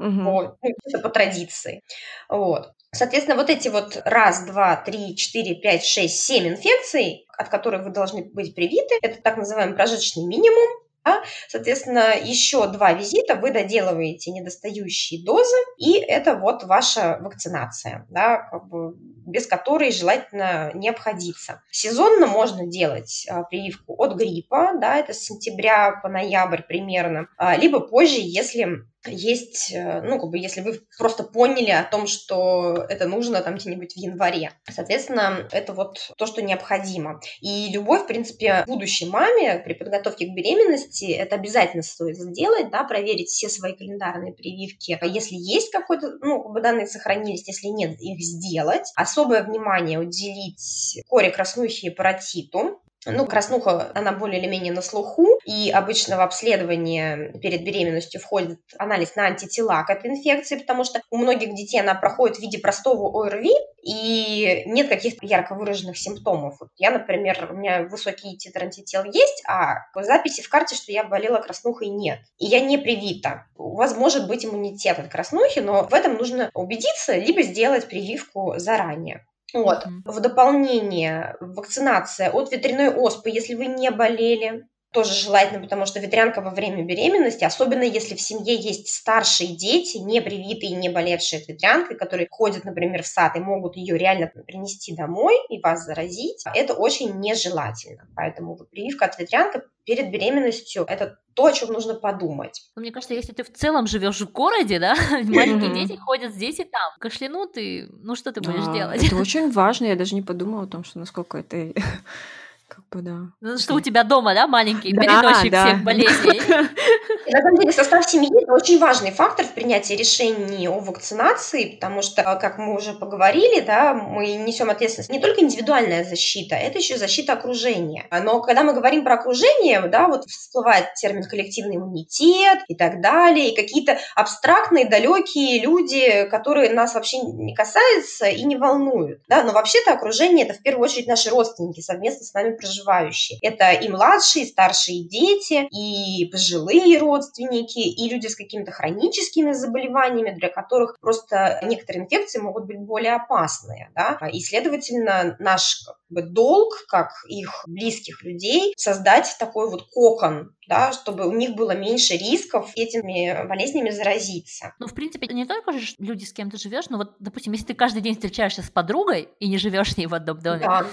Mm-hmm. Вот, ну, по традиции. Вот. Соответственно, вот эти вот раз, два, три, четыре, пять, шесть, семь инфекций, от которых вы должны быть привиты, это так называемый прожиточный минимум, да? Соответственно, еще два визита вы доделываете недостающие дозы, и это вот ваша вакцинация, да, как бы без которой желательно не обходиться. Сезонно можно делать а, прививку от гриппа, да, это с сентября по ноябрь примерно, а, либо позже, если есть, э, ну, как бы, если вы просто поняли о том, что это нужно там где-нибудь в январе. Соответственно, это вот то, что необходимо. И любой, в принципе, будущей маме при подготовке к беременности это обязательно стоит сделать, да, проверить все свои календарные прививки. Если есть какой-то, ну, как бы данные сохранились, если нет, их сделать. Особое внимание уделить коре, краснухе и паротиту. Ну, краснуха, она более или менее на слуху, и обычно в обследование перед беременностью входит анализ на антитела к этой инфекции, потому что у многих детей она проходит в виде простого ОРВИ, и нет каких-то ярко выраженных симптомов. Вот я, например, у меня высокий титр антител есть, а в записи в карте, что я болела краснухой, нет. И я не привита. У вас может быть иммунитет от краснухи, но в этом нужно убедиться, либо сделать прививку заранее. Вот. В дополнение вакцинация от ветряной оспы, если вы не болели, тоже желательно, потому что ветрянка во время беременности, особенно если в семье есть старшие дети, не привитые, не болевшие от ветрянкой, которые ходят, например, в сад и могут ее реально принести домой и вас заразить, это очень нежелательно. Поэтому прививка от ветрянки перед беременностью – это то, о чем нужно подумать. Ну, мне кажется, если ты в целом живешь в городе, да, маленькие дети ходят здесь и там, кашлянут, и ну что ты будешь делать? Это очень важно, я даже не подумала о том, что насколько это как бы да. Ну, что у тебя дома, да, маленький да, переносчик да. всех болезней. На самом деле состав семьи – это очень важный фактор в принятии решений о вакцинации, потому что, как мы уже поговорили, да, мы несем ответственность не только индивидуальная защита, это еще защита окружения. Но когда мы говорим про окружение, да, вот всплывает термин коллективный иммунитет и так далее, и какие-то абстрактные, далекие люди, которые нас вообще не касаются и не волнуют. Да? Но вообще-то окружение – это в первую очередь наши родственники, совместно с нами проживающие. Это и младшие, и старшие дети, и пожилые родственники, и люди с какими-то хроническими заболеваниями, для которых просто некоторые инфекции могут быть более опасные. Да? И, следовательно, наш как бы, долг, как их близких людей, создать такой вот кокон да, чтобы у них было меньше рисков этими болезнями заразиться. Ну, в принципе, не только же люди, с кем ты живешь, но вот, допустим, если ты каждый день встречаешься с подругой и не живешь с ней в одном доме, да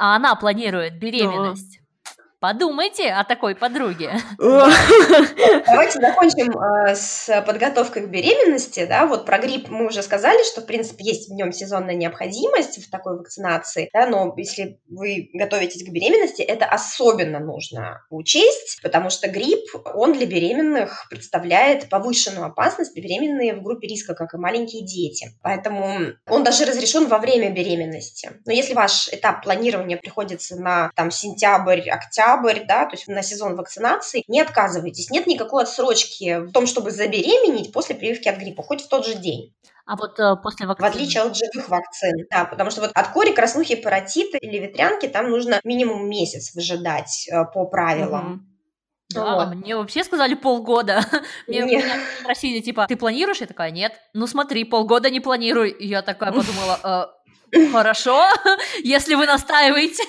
а она планирует беременность. Подумайте о такой подруге. Давайте закончим э, с подготовкой к беременности. Да? Вот про грипп мы уже сказали, что, в принципе, есть в нем сезонная необходимость в такой вакцинации. Да? Но если вы готовитесь к беременности, это особенно нужно учесть, потому что грипп, он для беременных представляет повышенную опасность. Беременные в группе риска, как и маленькие дети. Поэтому он даже разрешен во время беременности. Но если ваш этап планирования приходится на там, сентябрь, октябрь, октябрь, да, то есть на сезон вакцинации, не отказывайтесь. Нет никакой отсрочки в том, чтобы забеременеть после прививки от гриппа, хоть в тот же день. А вот э, после вакцины? В отличие от живых вакцин, да, потому что вот от кори, краснухи, паротита или ветрянки там нужно минимум месяц выжидать э, по правилам. Угу. Да, вот. мне вообще сказали полгода. Мне меня спросили, типа, ты планируешь? Я такая, нет. Ну смотри, полгода не планирую. И я такая подумала, э, хорошо, если вы настаиваете.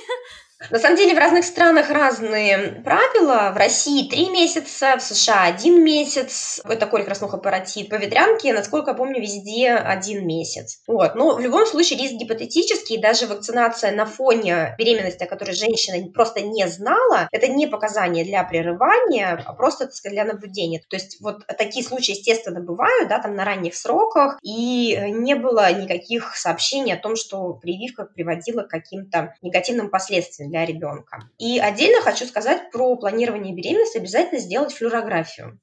На самом деле в разных странах разные правила. В России три месяца, в США один месяц. Это коль краснуха паротит. По ветрянке, насколько я помню, везде один месяц. Вот. Но в любом случае риск гипотетический. Даже вакцинация на фоне беременности, о которой женщина просто не знала, это не показание для прерывания, а просто, так сказать, для наблюдения. То есть вот такие случаи, естественно, бывают, да, там на ранних сроках, и не было никаких сообщений о том, что прививка приводила к каким-то негативным последствиям для ребенка. И отдельно хочу сказать про планирование беременности. Обязательно сделать флюорографию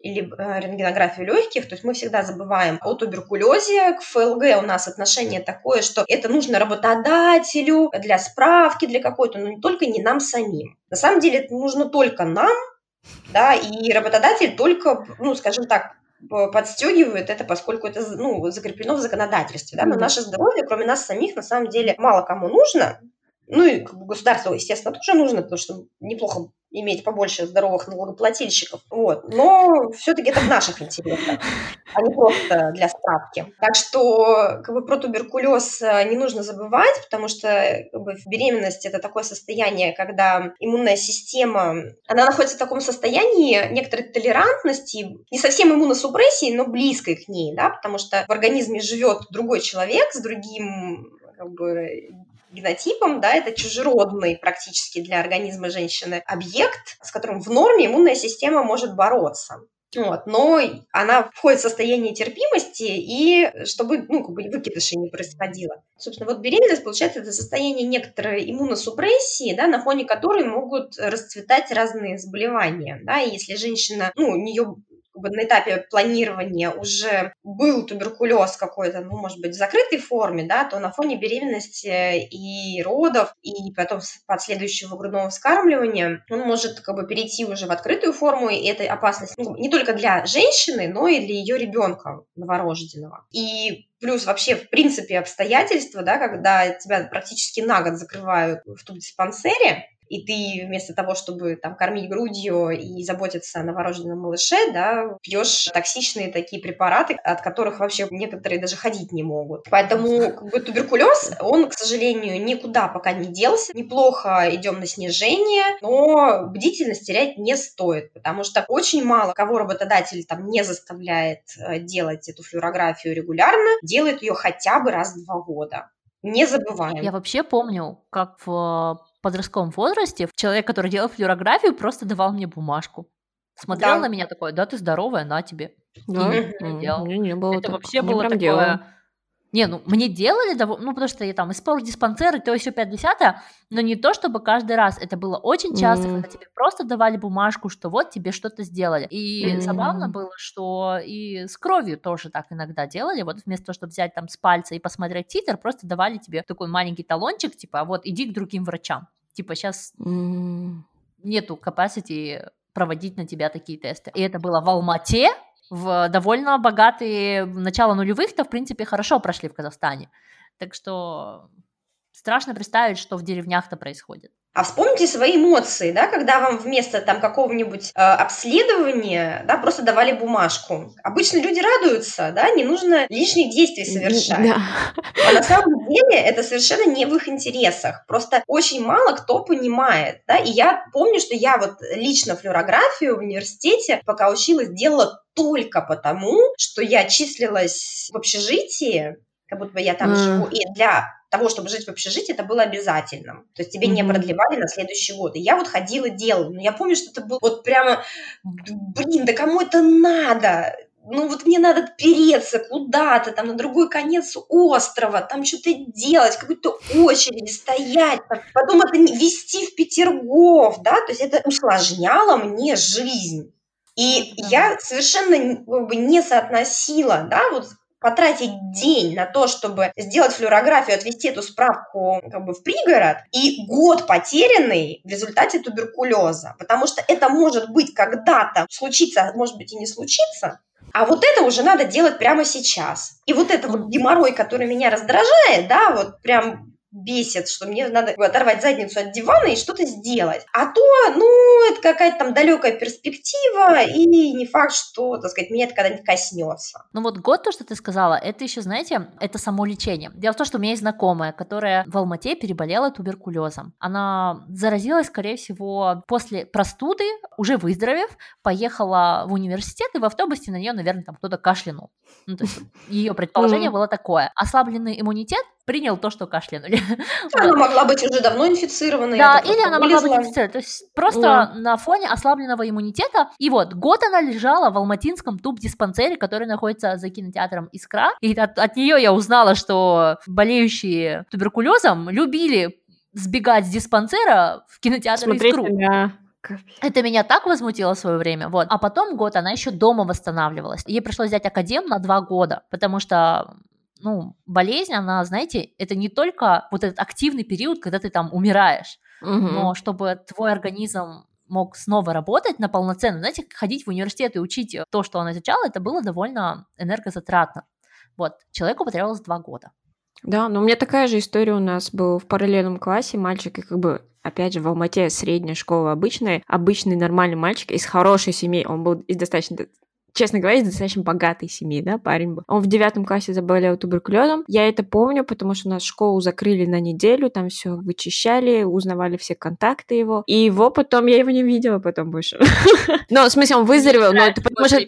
или э, рентгенографию легких, то есть мы всегда забываем о туберкулезе, к ФЛГ у нас отношение такое, что это нужно работодателю для справки, для какой-то, но не только не нам самим. На самом деле это нужно только нам, да, и работодатель только, ну, скажем так, подстегивает это, поскольку это ну, закреплено в законодательстве. Да? Но наше здоровье, кроме нас самих, на самом деле мало кому нужно. Ну и государству, естественно, тоже нужно, потому что неплохо иметь побольше здоровых налогоплательщиков. Вот. Но все-таки это в наших интересах, а не просто для справки. Так что как бы, про туберкулез э, не нужно забывать, потому что как бы, беременность – это такое состояние, когда иммунная система, она находится в таком состоянии некоторой толерантности, не совсем иммуносупрессии, но близкой к ней, да, потому что в организме живет другой человек с другим как бы генотипом, да, это чужеродный практически для организма женщины объект, с которым в норме иммунная система может бороться. Вот, но она входит в состояние терпимости, и чтобы ну, как бы выкидышей не происходило. Собственно, вот беременность, получается, это состояние некоторой иммуносупрессии, да, на фоне которой могут расцветать разные заболевания. Да, и если женщина, ну, у нее бы на этапе планирования уже был туберкулез какой-то, ну, может быть, в закрытой форме, да, то на фоне беременности и родов, и потом последующего грудного вскармливания он может как бы перейти уже в открытую форму, и это опасность ну, не только для женщины, но и для ее ребенка новорожденного. И Плюс вообще, в принципе, обстоятельства, да, когда тебя практически на год закрывают в тубдиспансере, и ты вместо того, чтобы там кормить грудью и заботиться о новорожденном малыше, да, пьешь токсичные такие препараты, от которых вообще некоторые даже ходить не могут. Поэтому как бы, туберкулез, он, к сожалению, никуда пока не делся. Неплохо идем на снижение, но бдительность терять не стоит, потому что очень мало кого работодатель там не заставляет э, делать эту флюорографию регулярно, делает ее хотя бы раз в два года. Не забываем. Я вообще помню, как в подростковом возрасте человек, который делал флюорографию, просто давал мне бумажку. Смотрел да. на меня такой, да, ты здоровая, на тебе. Да, и mm-hmm. не, не было Это так. вообще было такое... Делала. Не, ну мне делали, ну потому что я там использовала диспансеры, то еще 50 но не то, чтобы каждый раз. Это было очень часто, mm. когда тебе просто давали бумажку, что вот тебе что-то сделали. И mm. забавно было, что и с кровью тоже так иногда делали. Вот вместо того, чтобы взять там с пальца и посмотреть титр, просто давали тебе такой маленький талончик, типа, а вот иди к другим врачам. Типа сейчас mm. нету capacity проводить на тебя такие тесты. И это было в Алмате, в довольно богатые начало нулевых-то, в принципе, хорошо прошли в Казахстане. Так что страшно представить, что в деревнях-то происходит. А вспомните свои эмоции, да, когда вам вместо там какого-нибудь э, обследования, да, просто давали бумажку. Обычно люди радуются, да, не нужно лишних действий совершать. Да. А на самом деле это совершенно не в их интересах. Просто очень мало кто понимает, да. И я помню, что я вот лично флюорографию в университете, пока училась, делала только потому, что я числилась в общежитии, как будто бы я там mm. живу, и для того, чтобы жить в общежитии, это было обязательным. То есть тебе mm-hmm. не продлевали на следующий год. И я вот ходила, делала. Но я помню, что это было вот прямо, блин, да кому это надо? ну вот мне надо переться куда-то, там на другой конец острова, там что-то делать, какой-то очереди стоять, там, потом это вести в Петергоф, да, то есть это усложняло мне жизнь. И я совершенно как бы, не соотносила, да, вот потратить день на то, чтобы сделать флюорографию, отвести эту справку как бы в пригород, и год потерянный в результате туберкулеза. Потому что это может быть когда-то случиться, а может быть и не случится, а вот это уже надо делать прямо сейчас. И вот это вот геморрой, который меня раздражает, да, вот прям бесит, что мне надо оторвать задницу от дивана и что-то сделать. А то, ну, это какая-то там далекая перспектива, и не факт, что, так сказать, меня это когда-нибудь коснется. Ну вот год, то, что ты сказала, это еще, знаете, это само лечение. Дело в том, что у меня есть знакомая, которая в Алмате переболела туберкулезом. Она заразилась, скорее всего, после простуды, уже выздоровев, поехала в университет, и в автобусе на нее, наверное, там кто-то кашлянул. Ну, то есть ее предположение было такое. Ослабленный иммунитет принял то, что кашлянули. Она могла быть уже давно инфицированной. Да, или она могла быть инфицирована. То есть просто да. на фоне ослабленного иммунитета. И вот год она лежала в алматинском туб-диспансере, который находится за кинотеатром «Искра». И от, от нее я узнала, что болеющие туберкулезом любили сбегать с диспансера в кинотеатр Смотреть «Искру». Меня. Это меня так возмутило в свое время, вот. А потом год она еще дома восстанавливалась. Ей пришлось взять академ на два года, потому что ну, болезнь, она, знаете, это не только вот этот активный период, когда ты там умираешь, угу. но чтобы твой организм мог снова работать на полноценно, знаете, ходить в университет и учить то, что он изучал, это было довольно энергозатратно. Вот, человеку потребовалось два года. Да, но у меня такая же история у нас был в параллельном классе мальчик, и как бы опять же, в Алмате средняя школа обычная, обычный нормальный мальчик из хорошей семьи, он был из достаточно честно говоря, из достаточно богатой семьи, да, парень был. Он в девятом классе заболел туберкулезом. Я это помню, потому что у нас школу закрыли на неделю, там все вычищали, узнавали все контакты его. И его потом, я его не видела потом больше. Но, в смысле, он выздоровел, но это потому что...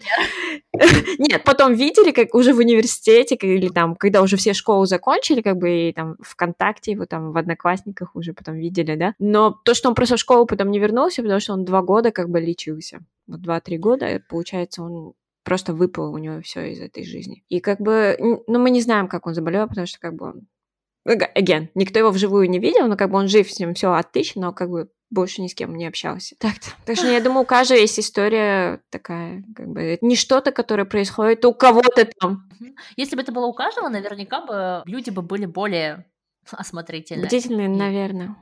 Нет, потом видели, как уже в университете, или там, когда уже все школу закончили, как бы, и там ВКонтакте его там в Одноклассниках уже потом видели, да. Но то, что он просто в школу потом не вернулся, потому что он два года как бы лечился вот два-три года, получается, он просто выпал у него все из этой жизни. И как бы, ну, мы не знаем, как он заболел, потому что как бы он... Again, никто его вживую не видел, но как бы он жив, с ним все отлично, но как бы больше ни с кем не общался. Так, так что я думаю, у каждого есть история такая, как бы, не что-то, которое происходит у кого-то там. Если бы это было у каждого, наверняка бы люди бы были более осмотрительны. Бдительные, наверное.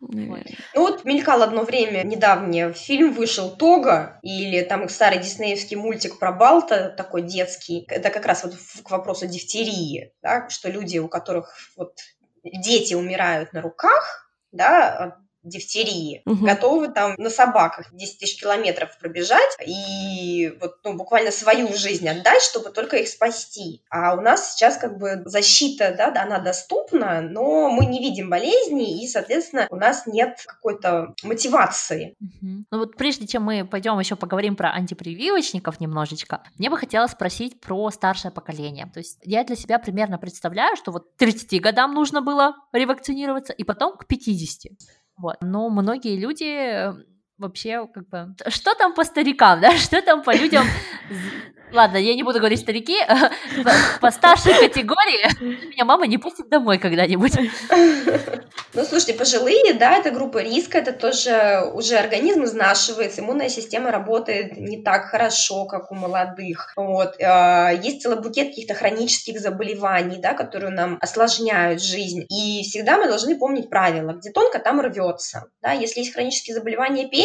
Наверное. Ну вот мелькал одно время, недавнее, фильм вышел «Тога», или там старый диснеевский мультик про Балта, такой детский. Это как раз вот к вопросу дифтерии, да, что люди, у которых вот дети умирают на руках, да, дифтерии, угу. готовы там на собаках 10 тысяч километров пробежать и вот ну, буквально свою жизнь отдать, чтобы только их спасти. А у нас сейчас как бы защита, да, она доступна, но мы не видим болезни, и, соответственно, у нас нет какой-то мотивации. Угу. Ну вот прежде чем мы пойдем еще поговорим про антипрививочников немножечко, мне бы хотелось спросить про старшее поколение. То есть я для себя примерно представляю, что вот 30 годам нужно было ревакцинироваться, и потом к 50. Вот. Но многие люди вообще как бы... Что там по старикам, да? Что там по людям Ладно, я не буду говорить старики, по старшей категории меня мама не пустит домой когда-нибудь. Ну, слушайте, пожилые, да, это группа риска, это тоже уже организм изнашивается, иммунная система работает не так хорошо, как у молодых. Вот. А, есть целый букет каких-то хронических заболеваний, да, которые нам осложняют жизнь. И всегда мы должны помнить правило, где тонко, там рвется. Да? Если есть хронические заболевания печени,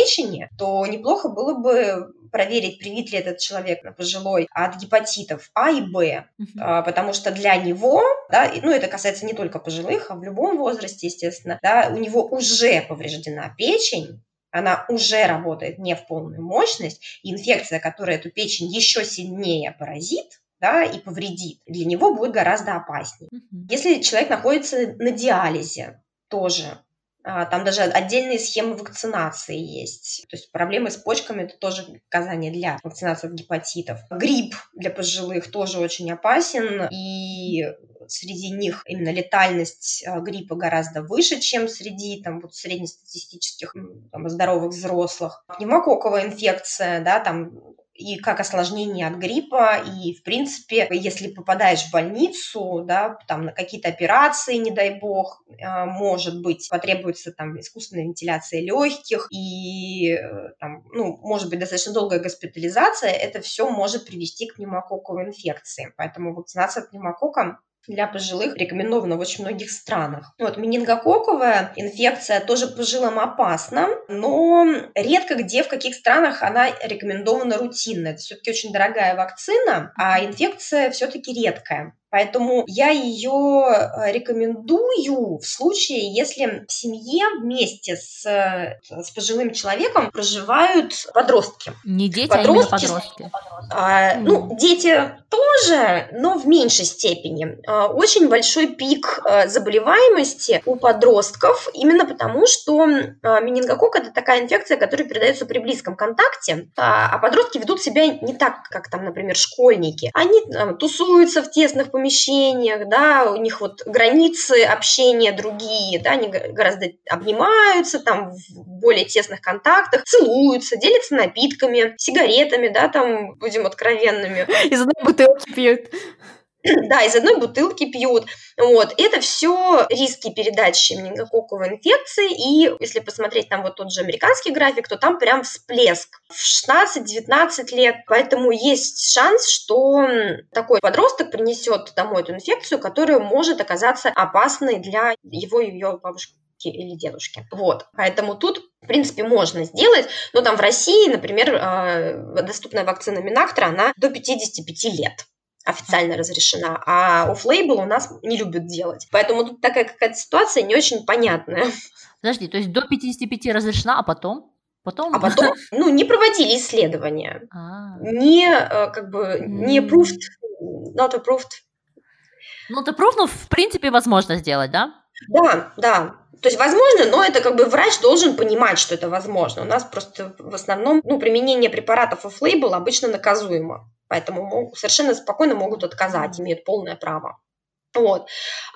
то неплохо было бы проверить, привит ли этот человек пожилой от гепатитов А и Б, uh-huh. потому что для него, да, ну это касается не только пожилых, а в любом возрасте, естественно, да, у него уже повреждена печень, она уже работает не в полную мощность, и инфекция, которая эту печень еще сильнее поразит, да, и повредит, для него будет гораздо опаснее. Uh-huh. Если человек находится на диализе, тоже там даже отдельные схемы вакцинации есть. То есть проблемы с почками – это тоже показания для вакцинации от гепатитов. Грипп для пожилых тоже очень опасен, и среди них именно летальность а, гриппа гораздо выше, чем среди там, вот, среднестатистических там, здоровых взрослых. Пневмококковая инфекция, да, там и как осложнение от гриппа, и, в принципе, если попадаешь в больницу, да, там на какие-то операции, не дай бог, э, может быть, потребуется там искусственная вентиляция легких, и э, там, ну, может быть, достаточно долгая госпитализация, это все может привести к пневмококковой инфекции. Поэтому вакцинация от пневмококка для пожилых рекомендована в очень многих странах. Вот, менингококковая инфекция тоже пожилым опасна, но редко где, в каких странах она рекомендована рутинно. Это все-таки очень дорогая вакцина, а инфекция все-таки редкая. Поэтому я ее э, рекомендую в случае, если в семье вместе с, э, с пожилым человеком проживают подростки. Не дети, подростки, а подростки. А, ну, дети тоже, но в меньшей степени. А, очень большой пик а, заболеваемости у подростков, именно потому, что а, менингококк – это такая инфекция, которая передается при близком контакте, а, а подростки ведут себя не так, как там, например, школьники. Они там, тусуются в тесных помещениях, да, у них вот границы общения другие, да, они гораздо обнимаются там в более тесных контактах, целуются, делятся напитками, сигаретами, да, там, будем откровенными. Из одной бутылки пьют. Да, из одной бутылки пьют. Вот. Это все риски передачи менингококковой инфекции. И если посмотреть там вот тот же американский график, то там прям всплеск в 16-19 лет. Поэтому есть шанс, что такой подросток принесет домой эту инфекцию, которая может оказаться опасной для его и ее бабушки или дедушки. Вот. Поэтому тут, в принципе, можно сделать. Но там в России, например, а, доступная вакцина Минактра, она до 55 лет. Официально разрешена, а оффлейбл у нас не любят делать. Поэтому тут такая какая-то ситуация не очень понятная. Подожди, то есть до 55 разрешена, а потом? Потом... А потом, ну, не проводили исследования. А. Не, э, как бы, не approved, not approved. Ну, это proof, ну, в принципе, возможно сделать, да? Да, да. То есть возможно, но это как бы врач должен понимать, что это возможно. У нас просто в основном ну, применение препаратов офф-лейбл обычно наказуемо. Поэтому совершенно спокойно могут отказать, имеют полное право. Вот.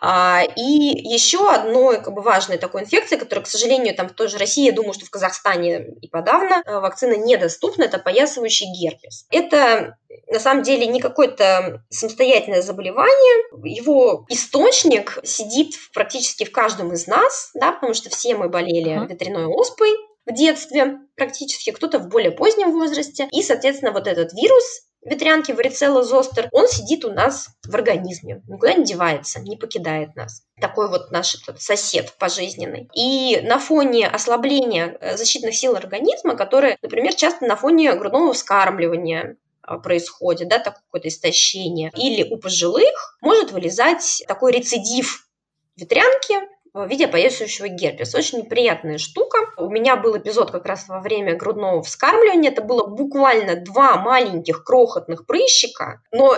А, и еще одной как бы, важной такой инфекцией, которая, к сожалению, там в той же России, я думаю, что в Казахстане и подавно, э, вакцина недоступна, это поясывающий герпес. Это на самом деле не какое-то самостоятельное заболевание, его источник сидит практически в каждом из нас, да, потому что все мы болели uh-huh. ветряной оспой, в детстве практически, кто-то в более позднем возрасте. И, соответственно, вот этот вирус ветрянки варицелла зостер, он сидит у нас в организме, никуда не девается, не покидает нас. Такой вот наш этот сосед пожизненный. И на фоне ослабления э, защитных сил организма, которые, например, часто на фоне грудного вскармливания а, происходит, да, такое какое-то истощение, или у пожилых может вылезать такой рецидив ветрянки, в виде поясывающего герпеса. Очень неприятная штука. У меня был эпизод как раз во время грудного вскармливания. Это было буквально два маленьких крохотных прыщика, но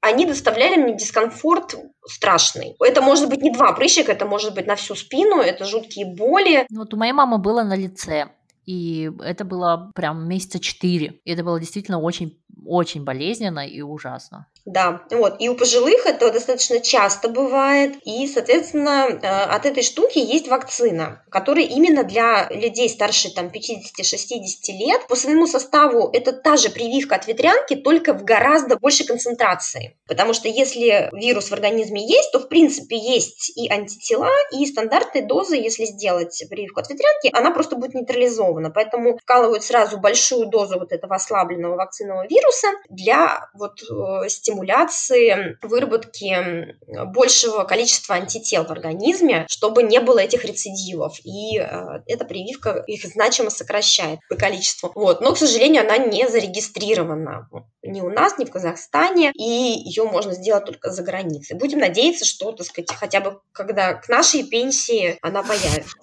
они доставляли мне дискомфорт страшный. Это может быть не два прыщика, это может быть на всю спину, это жуткие боли. Вот у моей мамы было на лице. И это было прям месяца четыре. И это было действительно очень, очень болезненно и ужасно. Да, вот. И у пожилых это достаточно часто бывает. И, соответственно, э, от этой штуки есть вакцина, которая именно для людей старше там 50-60 лет. По своему составу это та же прививка от ветрянки, только в гораздо большей концентрации. Потому что если вирус в организме есть, то, в принципе, есть и антитела, и стандартные дозы, если сделать прививку от ветрянки, она просто будет нейтрализована. Поэтому вкалывают сразу большую дозу вот этого ослабленного вакцинного вируса для вот стимуляции стимуляции выработки большего количества антител в организме, чтобы не было этих рецидивов. И э, эта прививка их значимо сокращает по количеству. Вот. Но, к сожалению, она не зарегистрирована ни у нас, ни в Казахстане, и ее можно сделать только за границей. Будем надеяться, что, так сказать, хотя бы когда к нашей пенсии она появится.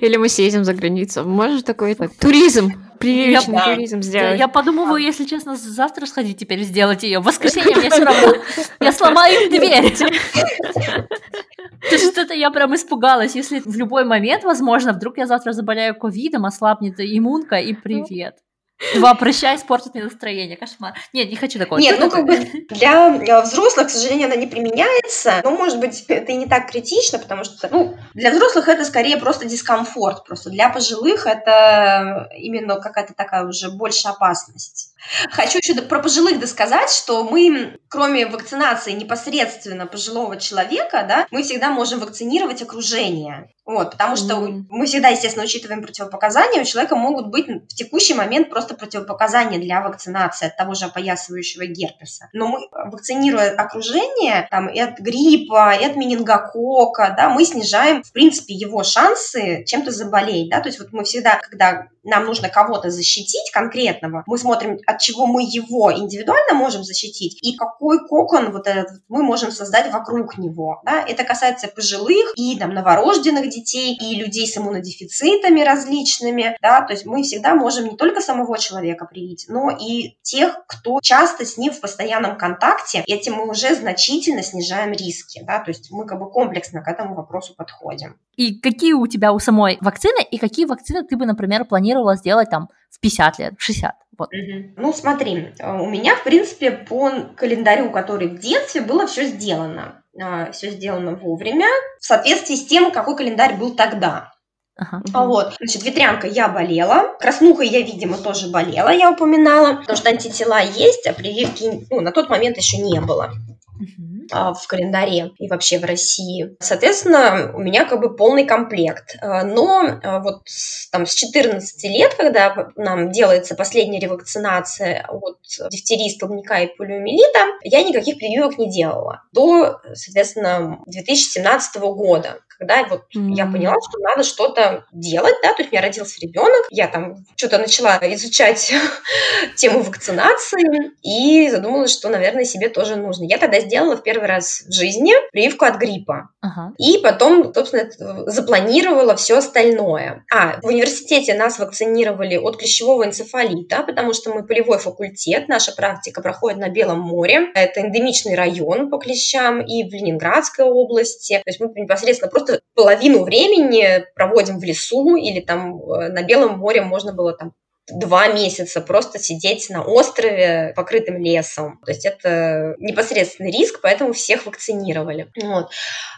Или мы съездим за границу. Может такой так, туризм прививочный я, туризм сделать. Я, подумываю, если честно, завтра сходить теперь сделать ее. В воскресенье мне все равно. Я сломаю дверь. Что-то я прям испугалась. Если в любой момент, возможно, вдруг я завтра заболею ковидом, ослабнет иммунка и привет. Два прыща испортят мне настроение, кошмар. Нет, не хочу такого. Нет, ну как бы для э, взрослых, к сожалению, она не применяется. Но, может быть, это и не так критично, потому что, ну, для взрослых это скорее просто дискомфорт. Просто для пожилых это именно какая-то такая уже больше опасность. Хочу еще про пожилых досказать, что мы, кроме вакцинации непосредственно пожилого человека, да, мы всегда можем вакцинировать окружение. Вот, потому что mm. мы всегда, естественно, учитываем противопоказания. У человека могут быть в текущий момент просто противопоказания для вакцинации от того же опоясывающего герпеса. Но мы, вакцинируя окружение там, и от гриппа, и от менингокока, да, мы снижаем, в принципе, его шансы чем-то заболеть. Да? То есть вот мы всегда, когда нам нужно кого-то защитить конкретного, мы смотрим, от чего мы его индивидуально можем защитить, и какой кокон вот этот мы можем создать вокруг него. Да? Это касается пожилых и там, новорожденных детей, и людей с иммунодефицитами различными. Да? То есть мы всегда можем не только самого человека привить, но и тех, кто часто с ним в постоянном контакте. Этим мы уже значительно снижаем риски. Да? То есть мы как бы комплексно к этому вопросу подходим. И какие у тебя у самой вакцины, и какие вакцины ты бы, например, планировала сделать там в 50 лет, в 60? Вот. Угу. Ну, смотри, у меня, в принципе, по календарю, который в детстве, было все сделано. А, все сделано вовремя, в соответствии с тем, какой календарь был тогда. Ага. А вот, значит, ветрянка я болела, краснухой я, видимо, тоже болела, я упоминала, потому что антитела есть, а прививки ну, на тот момент еще не было. А, в календаре и вообще в России. Соответственно, у меня как бы полный комплект. А, но а, вот там с 14 лет, когда нам делается последняя ревакцинация от дифтерии, столбняка и полиомиелита, я никаких прививок не делала. До, соответственно, 2017 года, когда вот mm-hmm. я поняла, что надо что-то делать, да, то есть у меня родился ребенок, я там что-то начала изучать тему вакцинации и задумалась, что, наверное, себе тоже нужно. Я тогда сделала в первый раз в жизни прививку от гриппа. Uh-huh. И потом, собственно, запланировала все остальное. А, в университете нас вакцинировали от клещевого энцефалита, потому что мы полевой факультет, наша практика проходит на Белом море. Это эндемичный район по клещам и в Ленинградской области. То есть мы непосредственно просто половину времени проводим в лесу или там э, на Белом море можно было там два месяца просто сидеть на острове, покрытым лесом. То есть это непосредственный риск, поэтому всех вакцинировали. Вот.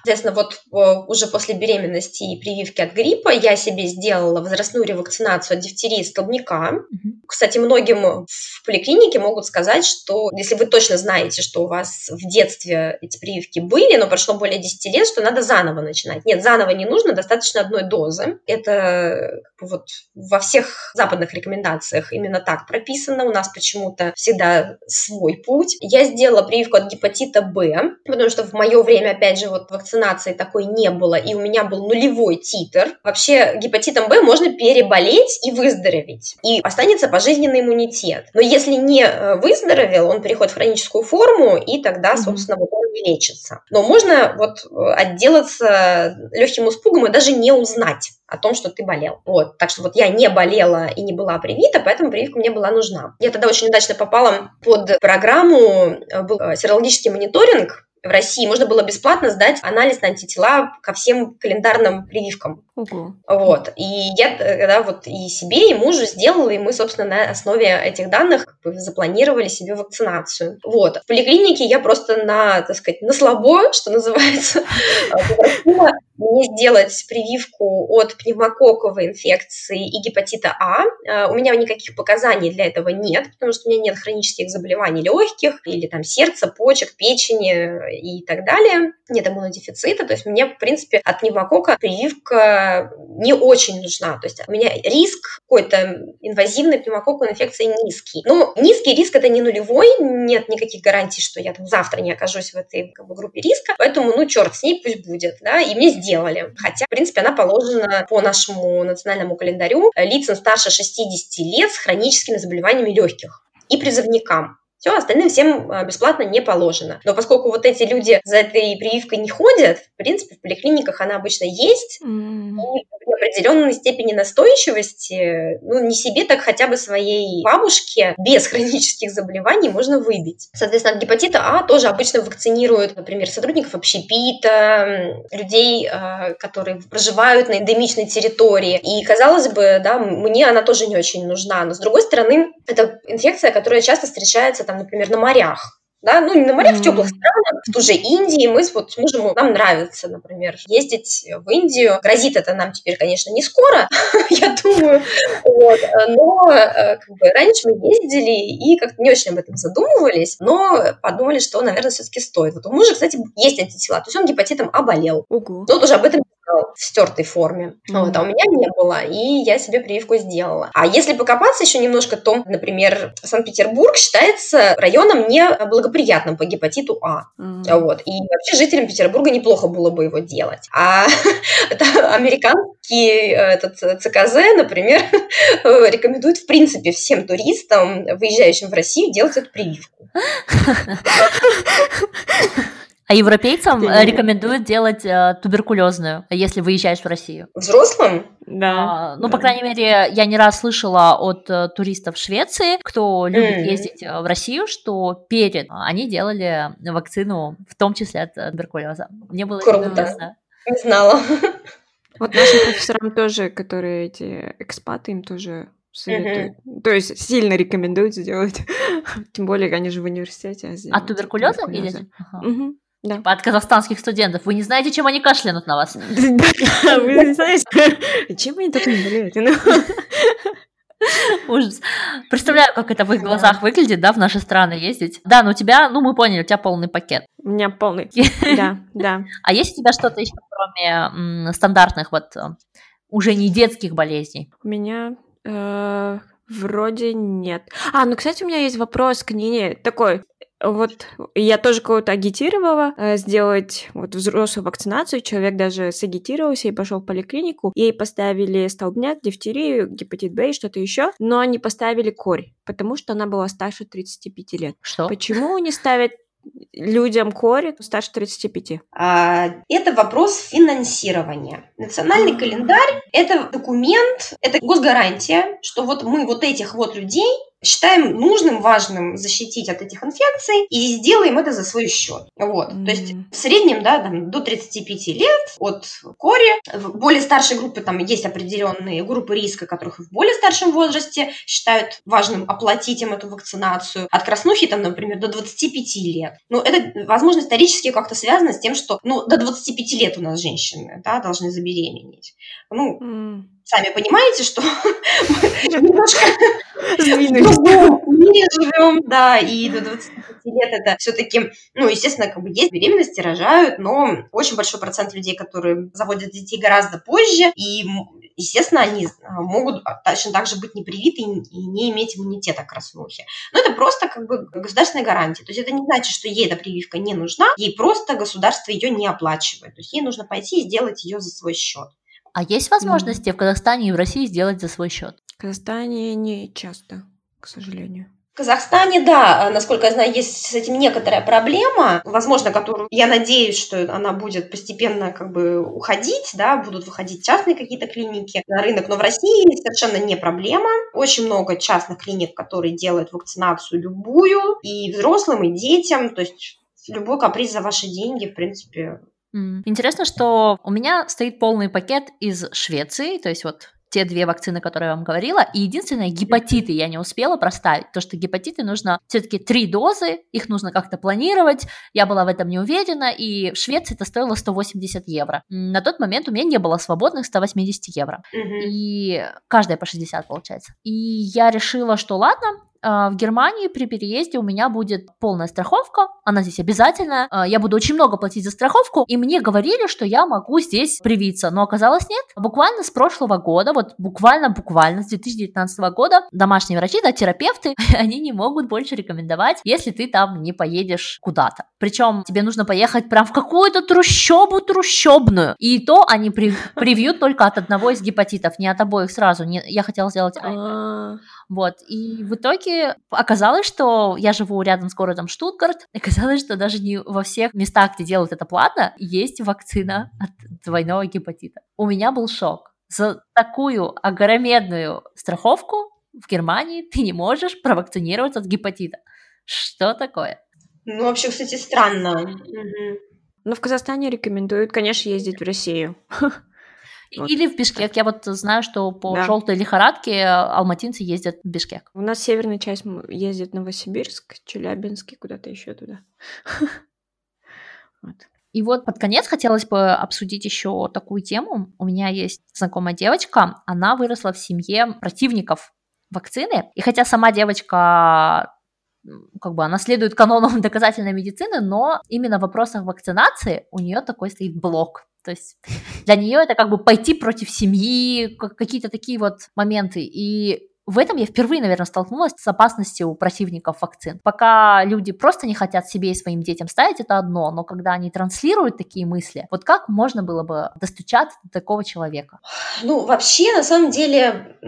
Соответственно, вот э, уже после беременности и прививки от гриппа я себе сделала возрастную ревакцинацию от дифтерии и столбняка. Mm-hmm. Кстати, многим в поликлинике могут сказать, что если вы точно знаете, что у вас в детстве эти прививки были, но прошло более 10 лет, что надо заново начинать. Нет, заново не нужно, достаточно одной дозы. Это вот во всех западных рекомендациях именно так прописано. У нас почему-то всегда свой путь. Я сделала прививку от гепатита Б, потому что в мое время, опять же, вот вакцинации такой не было, и у меня был нулевой титр. Вообще гепатитом Б можно переболеть и выздороветь, и останется пожизненный иммунитет. Но если не э, выздоровел, он переходит в хроническую форму, и тогда, собственно, вот он не лечится. Но можно вот э, отделаться легким испугом и даже не узнать о том, что ты болел. Вот. Так что вот я не болела и не была привита, поэтому прививка мне была нужна. Я тогда очень удачно попала под программу, э, был э, серологический мониторинг, в России можно было бесплатно сдать анализ на антитела ко всем календарным прививкам. Угу. Вот. И я тогда вот и себе, и мужу сделала, и мы, собственно, на основе этих данных как бы запланировали себе вакцинацию. Вот. В поликлинике я просто на, так сказать, на слабо, что называется, мне сделать прививку от пневмококковой инфекции и гепатита А. а. У меня никаких показаний для этого нет, потому что у меня нет хронических заболеваний легких или там сердца, почек, печени и так далее. Нет иммунодефицита, то есть мне, в принципе, от пневмокока прививка не очень нужна. То есть у меня риск какой-то инвазивной пневмококковой инфекции низкий. Но низкий риск это не нулевой, нет никаких гарантий, что я там завтра не окажусь в этой как бы, группе риска, поэтому, ну, черт с ней, пусть будет, да, и мне сделали. Хотя, в принципе, она положена по нашему национальному календарю лицам старше 60 лет с хроническими заболеваниями легких и призывникам. Все, остальным всем а, бесплатно не положено. Но поскольку вот эти люди за этой прививкой не ходят, в принципе, в поликлиниках она обычно есть, mm. и в определенной степени настойчивости, ну, не себе, так хотя бы своей бабушке без хронических заболеваний можно выбить. Соответственно, от гепатита А тоже обычно вакцинируют, например, сотрудников общепита, людей, а, которые проживают на эндемичной территории. И, казалось бы, да, мне она тоже не очень нужна. Но, с другой стороны, это инфекция, которая часто встречается там, там, например, на морях, да, ну не на морях, mm-hmm. в теплых странах, в ту же Индии, мы вот с мужем, нам нравится, например, ездить в Индию. Грозит это нам теперь, конечно, не скоро, я думаю, вот, но э, как бы, раньше мы ездили и как-то не очень об этом задумывались, но подумали, что, наверное, все-таки стоит. Вот у мужа, кстати, есть антитела, то есть он гепатитом А болел. Угу. Но тоже об этом в стертой форме. Mm-hmm. Вот, а у меня не было, и я себе прививку сделала. А если покопаться еще немножко, то, например, Санкт-Петербург считается районом неблагоприятным по гепатиту А. Mm-hmm. Вот, и вообще жителям Петербурга неплохо было бы его делать. А американский этот ЦКЗ, например, рекомендует в принципе всем туристам, выезжающим в Россию, делать эту прививку. А европейцам. Э, рекомендуют делать э, туберкулезную, если выезжаешь в Россию. Взрослым? Да. А, ну, да. по крайней мере, я не раз слышала от э, туристов Швеции, кто любит mm. ездить в Россию, что перед они делали вакцину, в том числе от туберкулеза. Мне было Круто. интересно. Не знала. Вот нашим профессорам тоже, которые эти экспаты, им тоже советуют. Uh-huh. То есть сильно рекомендуют сделать. Тем более, они же в университете. А от туберкулеза? Или... Ага. Угу. Да. От казахстанских студентов. Вы не знаете, чем они кашлянут на вас? Вы не знаете, чем они так не болеют? Ну. Ужас. Представляю, как это в их глазах выглядит, да, в наши страны ездить. Да, но у тебя, ну, мы поняли, у тебя полный пакет. У меня полный, да, да. А есть у тебя что-то еще, кроме стандартных вот э, уже не детских болезней? У меня э, вроде нет. А, ну, кстати, у меня есть вопрос к Нине такой. Вот я тоже кого-то агитировала э, сделать вот взрослую вакцинацию. Человек даже сагитировался и пошел в поликлинику. Ей поставили столбняк, дифтерию, гепатит Б и что-то еще, но они поставили корь, потому что она была старше 35 лет. Что? Почему не ставят людям кори старше 35? А, это вопрос финансирования. Национальный календарь – это документ, это госгарантия, что вот мы вот этих вот людей считаем нужным, важным защитить от этих инфекций и сделаем это за свой счет. Вот. Mm. То есть в среднем, да, там, до 35 лет от кори. В более старшей группе там есть определенные группы риска, которых в более старшем возрасте считают важным оплатить им эту вакцинацию. От краснухи там, например, до 25 лет. Ну, это, возможно, исторически как-то связано с тем, что, ну, до 25 лет у нас женщины, да, должны забеременеть. Ну, mm сами понимаете, что мы немножко в мире живем, да, и до 25 лет это все-таки, ну, естественно, как бы есть беременности, рожают, но очень большой процент людей, которые заводят детей гораздо позже, и, естественно, они а, могут точно так же быть непривиты и не иметь иммунитета к краснухе. Но это просто как бы государственная гарантия. То есть это не значит, что ей эта прививка не нужна, ей просто государство ее не оплачивает. То есть ей нужно пойти и сделать ее за свой счет. А есть возможности mm. в Казахстане и в России сделать за свой счет? В Казахстане не часто, к сожалению. В Казахстане, да, насколько я знаю, есть с этим некоторая проблема, возможно, которую я надеюсь, что она будет постепенно как бы уходить, да, будут выходить частные какие-то клиники на рынок, но в России совершенно не проблема. Очень много частных клиник, которые делают вакцинацию любую, и взрослым, и детям, то есть любой каприз за ваши деньги, в принципе, Интересно, что у меня стоит полный пакет из Швеции, то есть вот те две вакцины, которые я вам говорила, и единственное, гепатиты я не успела проставить, то что гепатиты нужно все-таки три дозы, их нужно как-то планировать, я была в этом не уверена, и в Швеции это стоило 180 евро. На тот момент у меня не было свободных 180 евро, и каждая по 60 получается. И я решила, что ладно, в Германии при переезде у меня будет полная страховка, она здесь обязательная, а, я буду очень много платить за страховку, и мне говорили, что я могу здесь привиться, но оказалось нет. Буквально с прошлого года, вот буквально-буквально с 2019 года домашние врачи, да, терапевты, они не могут больше рекомендовать, если ты там не поедешь куда-то. Причем тебе нужно поехать прям в какую-то трущобу трущобную, и то они при, привьют только от одного из гепатитов, не от обоих сразу. Не, я хотела сделать... Вот, и в итоге оказалось, что я живу рядом с городом Штутгарт, оказалось, что даже не во всех местах, где делают это платно, есть вакцина от двойного гепатита. У меня был шок. За такую огромедную страховку в Германии ты не можешь провакцинироваться от гепатита. Что такое? Ну, вообще, кстати, странно. Угу. Но в Казахстане рекомендуют, конечно, ездить в Россию. Вот. Или в Бишкек. Я вот знаю, что по да. желтой лихорадке алматинцы ездят в Бишкек. У нас северная часть ездит в Новосибирск, Челябинск куда-то еще туда. Вот. И вот под конец хотелось бы обсудить еще такую тему. У меня есть знакомая девочка, она выросла в семье противников вакцины. И хотя сама девочка как бы она следует канонам доказательной медицины, но именно в вопросах вакцинации у нее такой стоит блок. То есть для нее это как бы пойти против семьи, какие-то такие вот моменты. И в этом я впервые, наверное, столкнулась с опасностью у противников вакцин. Пока люди просто не хотят себе и своим детям ставить, это одно, но когда они транслируют такие мысли, вот как можно было бы достучаться до такого человека? Ну, вообще, на самом деле,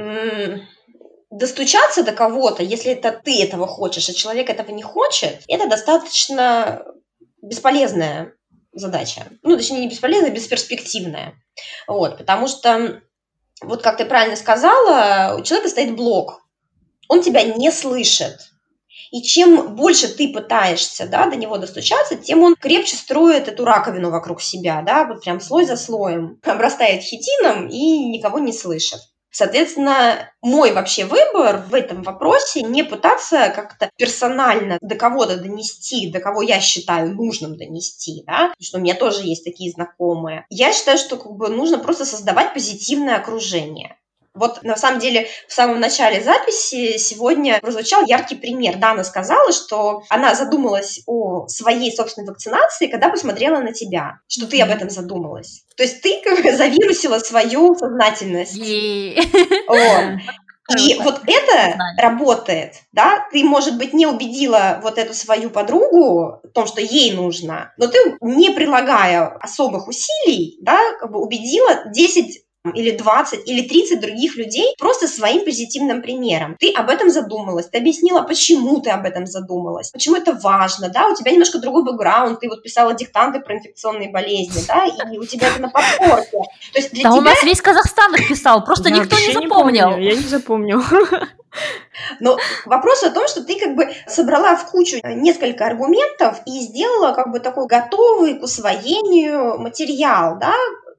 достучаться до кого-то, если это ты этого хочешь, а человек этого не хочет, это достаточно бесполезная задача. Ну, точнее, не бесполезная, а бесперспективная. Вот, потому что, вот как ты правильно сказала, у человека стоит блок. Он тебя не слышит. И чем больше ты пытаешься да, до него достучаться, тем он крепче строит эту раковину вокруг себя, да, вот прям слой за слоем, обрастает хитином и никого не слышит. Соответственно, мой вообще выбор в этом вопросе не пытаться как-то персонально до кого-то донести, до кого я считаю нужным донести, да, потому что у меня тоже есть такие знакомые. Я считаю, что как бы нужно просто создавать позитивное окружение. Вот на самом деле в самом начале записи сегодня прозвучал яркий пример. Дана сказала, что она задумалась о своей собственной вакцинации, когда посмотрела на тебя, что ты об этом задумалась. То есть ты как бы завирусила свою сознательность. И вот это работает, да, ты, может быть, не убедила вот эту свою подругу в том, что ей нужно, но ты, не прилагая особых усилий, да, как бы убедила 10 или 20, или 30 других людей просто своим позитивным примером. Ты об этом задумалась, ты объяснила, почему ты об этом задумалась, почему это важно, да, у тебя немножко другой бэкграунд, ты вот писала диктанты про инфекционные болезни, да, и у тебя это на подборке. То есть для да тебя... у нас весь Казахстан их писал, просто я никто не запомнил. Не я не запомнил. Но вопрос о том, что ты как бы собрала в кучу несколько аргументов и сделала как бы такой готовый к усвоению материал, да,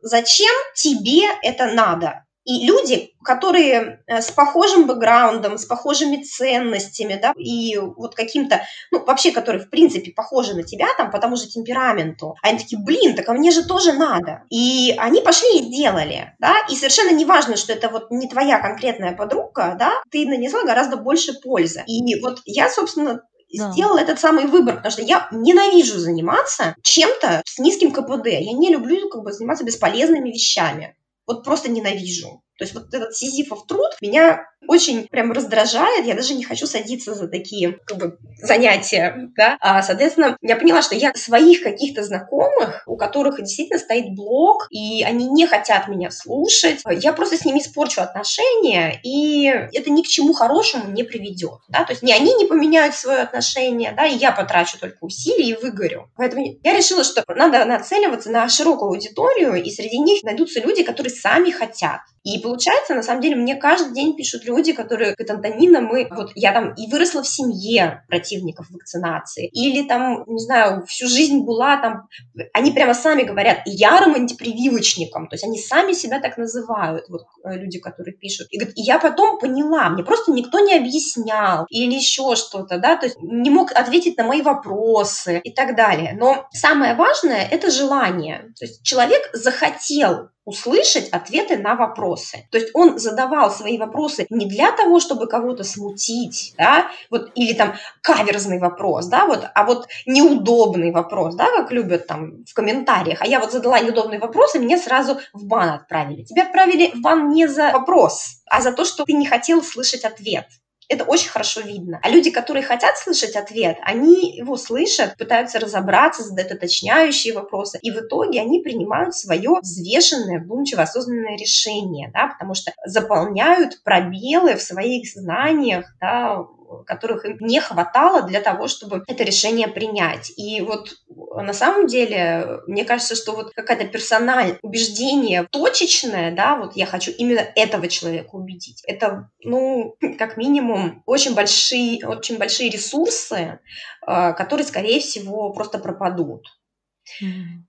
зачем тебе это надо? И люди, которые э, с похожим бэкграундом, с похожими ценностями, да, и вот каким-то, ну, вообще, которые, в принципе, похожи на тебя, там, по тому же темпераменту, они такие, блин, так а мне же тоже надо. И они пошли и сделали, да, и совершенно не важно, что это вот не твоя конкретная подруга, да, ты нанесла гораздо больше пользы. И вот я, собственно, да. сделала этот самый выбор, потому что я ненавижу заниматься чем-то с низким КПД. Я не люблю как бы заниматься бесполезными вещами. Вот просто ненавижу. То есть вот этот сизифов труд меня очень прям раздражает, я даже не хочу садиться за такие как бы, занятия, да, а, соответственно, я поняла, что я своих каких-то знакомых, у которых действительно стоит блог, и они не хотят меня слушать, я просто с ними испорчу отношения, и это ни к чему хорошему не приведет, да, то есть ни они не поменяют свое отношение, да, и я потрачу только усилия и выгорю. Поэтому я решила, что надо нацеливаться на широкую аудиторию, и среди них найдутся люди, которые сами хотят. И получается, на самом деле, мне каждый день пишут люди, которые говорят, Антонина, мы, вот я там и выросла в семье противников вакцинации, или там, не знаю, всю жизнь была там, они прямо сами говорят, ярым антипрививочником, то есть они сами себя так называют, вот э, люди, которые пишут. И, говорят, и я потом поняла, мне просто никто не объяснял, или еще что-то, да, то есть не мог ответить на мои вопросы и так далее. Но самое важное – это желание. То есть человек захотел услышать ответы на вопросы. То есть он задавал свои вопросы не для того, чтобы кого-то смутить, да, вот, или там каверзный вопрос, да, вот, а вот неудобный вопрос, да, как любят там в комментариях. А я вот задала неудобный вопрос, и меня сразу в бан отправили. Тебя отправили в бан не за вопрос, а за то, что ты не хотел слышать ответ. Это очень хорошо видно. А люди, которые хотят слышать ответ, они его слышат, пытаются разобраться, задают уточняющие вопросы, и в итоге они принимают свое взвешенное, вдумчиво осознанное решение, да, потому что заполняют пробелы в своих знаниях, да, которых им не хватало для того, чтобы это решение принять. И вот на самом деле, мне кажется, что вот какая-то персональное убеждение точечное, да, вот я хочу именно этого человека убедить. Это, ну, как минимум, очень большие, очень большие ресурсы, а, которые, скорее всего, просто пропадут. Mm-hmm.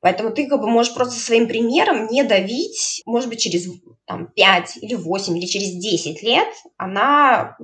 Поэтому ты как бы можешь просто своим примером не давить, может быть, через там, 5 или 8 или через 10 лет она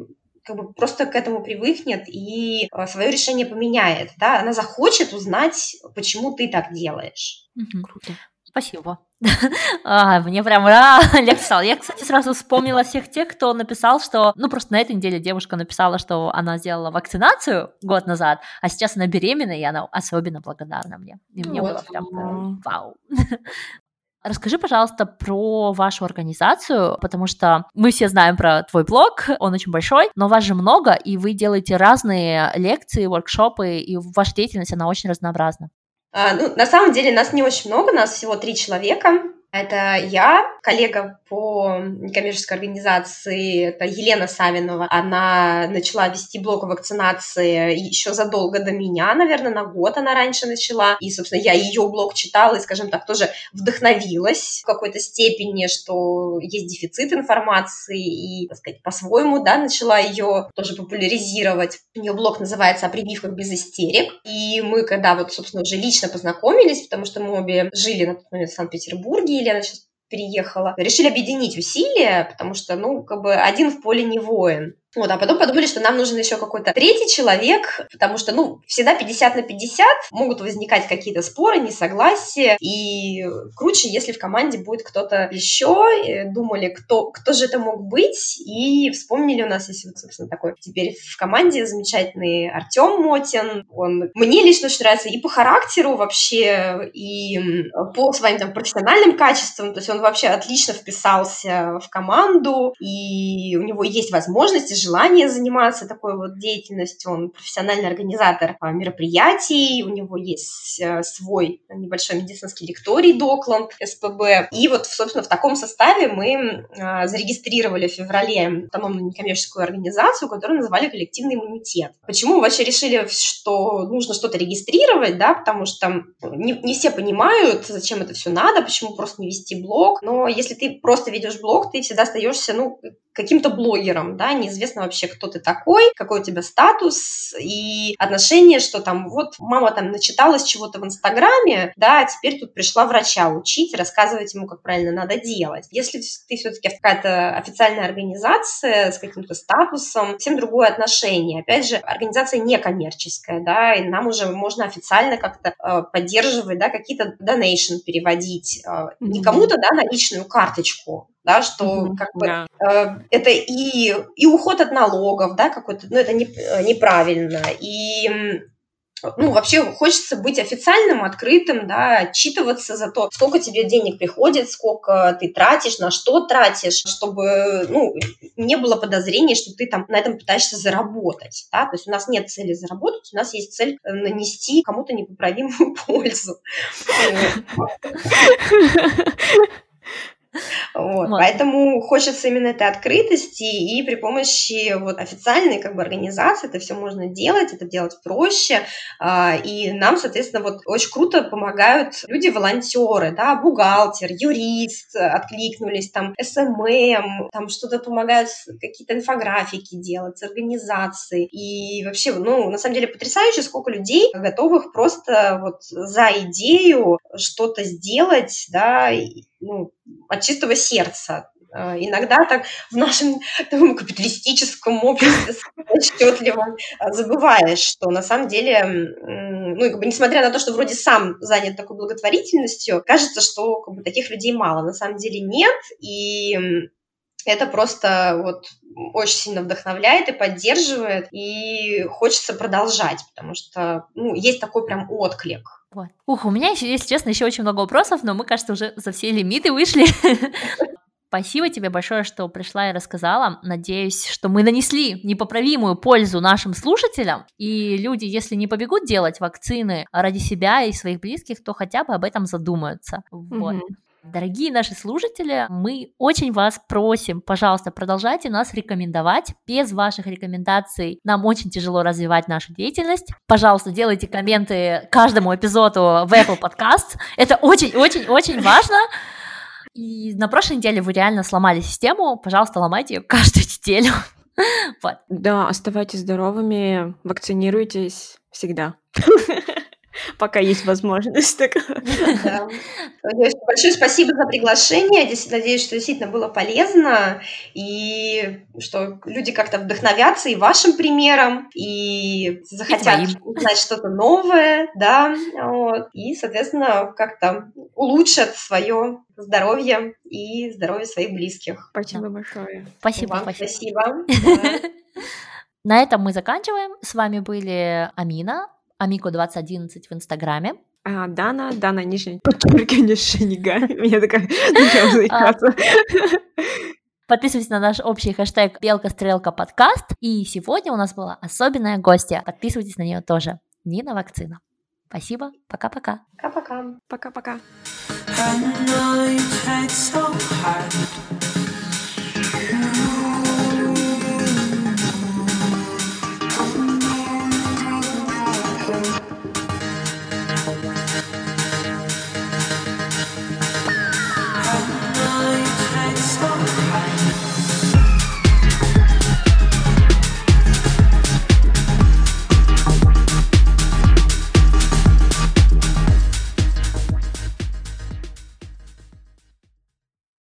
как бы просто к этому привыкнет и э, свое решение поменяет, да, она захочет узнать, почему ты так делаешь. Угу. Круто. Спасибо. а, мне прям а, легче стало. Я, кстати, сразу вспомнила всех тех, кто написал, что... Ну, просто на этой неделе девушка написала, что она сделала вакцинацию год назад, а сейчас она беременна, и она особенно благодарна мне. И мне вот. было прям вау. Расскажи, пожалуйста, про вашу организацию, потому что мы все знаем про твой блог, он очень большой, но вас же много, и вы делаете разные лекции, воркшопы, и ваша деятельность, она очень разнообразна. А, ну, на самом деле нас не очень много, нас всего три человека. Это я, коллега по некоммерческой организации, это Елена Савинова. Она начала вести блог о вакцинации еще задолго до меня, наверное, на год она раньше начала. И, собственно, я ее блог читала и, скажем так, тоже вдохновилась в какой-то степени, что есть дефицит информации и, так сказать, по-своему, да, начала ее тоже популяризировать. У нее блог называется «О прививках без истерик». И мы, когда вот, собственно, уже лично познакомились, потому что мы обе жили на тот момент в Санкт-Петербурге, Елена сейчас переехала, решили объединить усилия, потому что, ну, как бы один в поле не воин. Вот, а потом подумали, что нам нужен еще какой-то третий человек, потому что, ну, всегда 50 на 50 могут возникать какие-то споры, несогласия, и круче, если в команде будет кто-то еще. Думали, кто, кто же это мог быть, и вспомнили, у нас есть, вот, собственно, такой теперь в команде замечательный Артем Мотин. Он мне лично очень нравится и по характеру вообще, и по своим там профессиональным качествам, то есть он вообще отлично вписался в команду, и у него есть возможности, желание заниматься такой вот деятельностью, он профессиональный организатор мероприятий, у него есть э, свой небольшой медицинский лекторий Докланд, СПБ, и вот, собственно, в таком составе мы а, зарегистрировали в феврале автономную некоммерческую организацию, которую называли коллективный иммунитет. Почему мы вообще решили, что нужно что-то регистрировать, да, потому что не, не все понимают, зачем это все надо, почему просто не вести блог, но если ты просто ведешь блог, ты всегда остаешься, ну, каким-то блогером, да, неизвестно вообще, кто ты такой, какой у тебя статус и отношение, что там вот мама там начиталась чего-то в Инстаграме, да, а теперь тут пришла врача учить, рассказывать ему, как правильно надо делать. Если ты все-таки какая-то официальная организация с каким-то статусом, всем другое отношение. Опять же, организация некоммерческая, да, и нам уже можно официально как-то э, поддерживать, да, какие-то donation переводить, э, не кому-то, да, на личную карточку, да, что mm-hmm, как бы yeah. э, это и, и уход от налогов, да, какой-то, ну, это не, э, неправильно, и ну, вообще хочется быть официальным, открытым, да, отчитываться за то, сколько тебе денег приходит, сколько ты тратишь, на что тратишь, чтобы, ну, не было подозрений, что ты там на этом пытаешься заработать, да, то есть у нас нет цели заработать, у нас есть цель э, нанести кому-то непоправимую пользу. Вот. Вот. Поэтому хочется именно этой открытости, и при помощи вот официальной как бы организации это все можно делать, это делать проще, а, и нам, соответственно, вот очень круто помогают люди-волонтеры, да, бухгалтер, юрист откликнулись, там, SMM, там что-то помогают, какие-то инфографики делать, организации, и вообще, ну, на самом деле потрясающе, сколько людей готовых просто вот за идею что-то сделать, да, ну, от чистого сердца. А, иногда так в нашем таком капиталистическом обществе отчетливо а, забываешь, что на самом деле, ну, как бы, несмотря на то, что вроде сам занят такой благотворительностью, кажется, что как бы, таких людей мало. На самом деле нет, и это просто вот очень сильно вдохновляет и поддерживает, и хочется продолжать, потому что ну, есть такой прям отклик. Вот. Ух, у меня, еще, если честно, еще очень много вопросов, но мы, кажется, уже за все лимиты вышли. Спасибо тебе большое, что пришла и рассказала. Надеюсь, что мы нанесли непоправимую пользу нашим слушателям. И люди, если не побегут делать вакцины ради себя и своих близких, то хотя бы об этом задумаются. Вот. Mm-hmm. Дорогие наши слушатели, мы очень вас просим, пожалуйста, продолжайте нас рекомендовать. Без ваших рекомендаций нам очень тяжело развивать нашу деятельность. Пожалуйста, делайте комменты каждому эпизоду в Apple Podcast. Это очень-очень-очень важно. И на прошлой неделе вы реально сломали систему. Пожалуйста, ломайте ее каждую неделю. Вот. Да, оставайтесь здоровыми, вакцинируйтесь всегда. пока есть возможность. Да. Большое спасибо за приглашение. Надеюсь, что действительно было полезно, и что люди как-то вдохновятся и вашим примером, и захотят и узнать что-то новое, да, вот, и, соответственно, как-то улучшат свое здоровье и здоровье своих близких. Спасибо большое. Спасибо, Вам спасибо. На этом мы заканчиваем. С вами были Амина, Амико 2011 в Инстаграме. А, Дана, Дана, нижний подчеркивание Шенига. Меня такая заикаться. Подписывайтесь на наш общий хэштег Белка Стрелка подкаст. И сегодня у нас была особенная гостья. Подписывайтесь на нее тоже. Нина Вакцина. Спасибо. Пока-пока. Пока-пока. Пока-пока.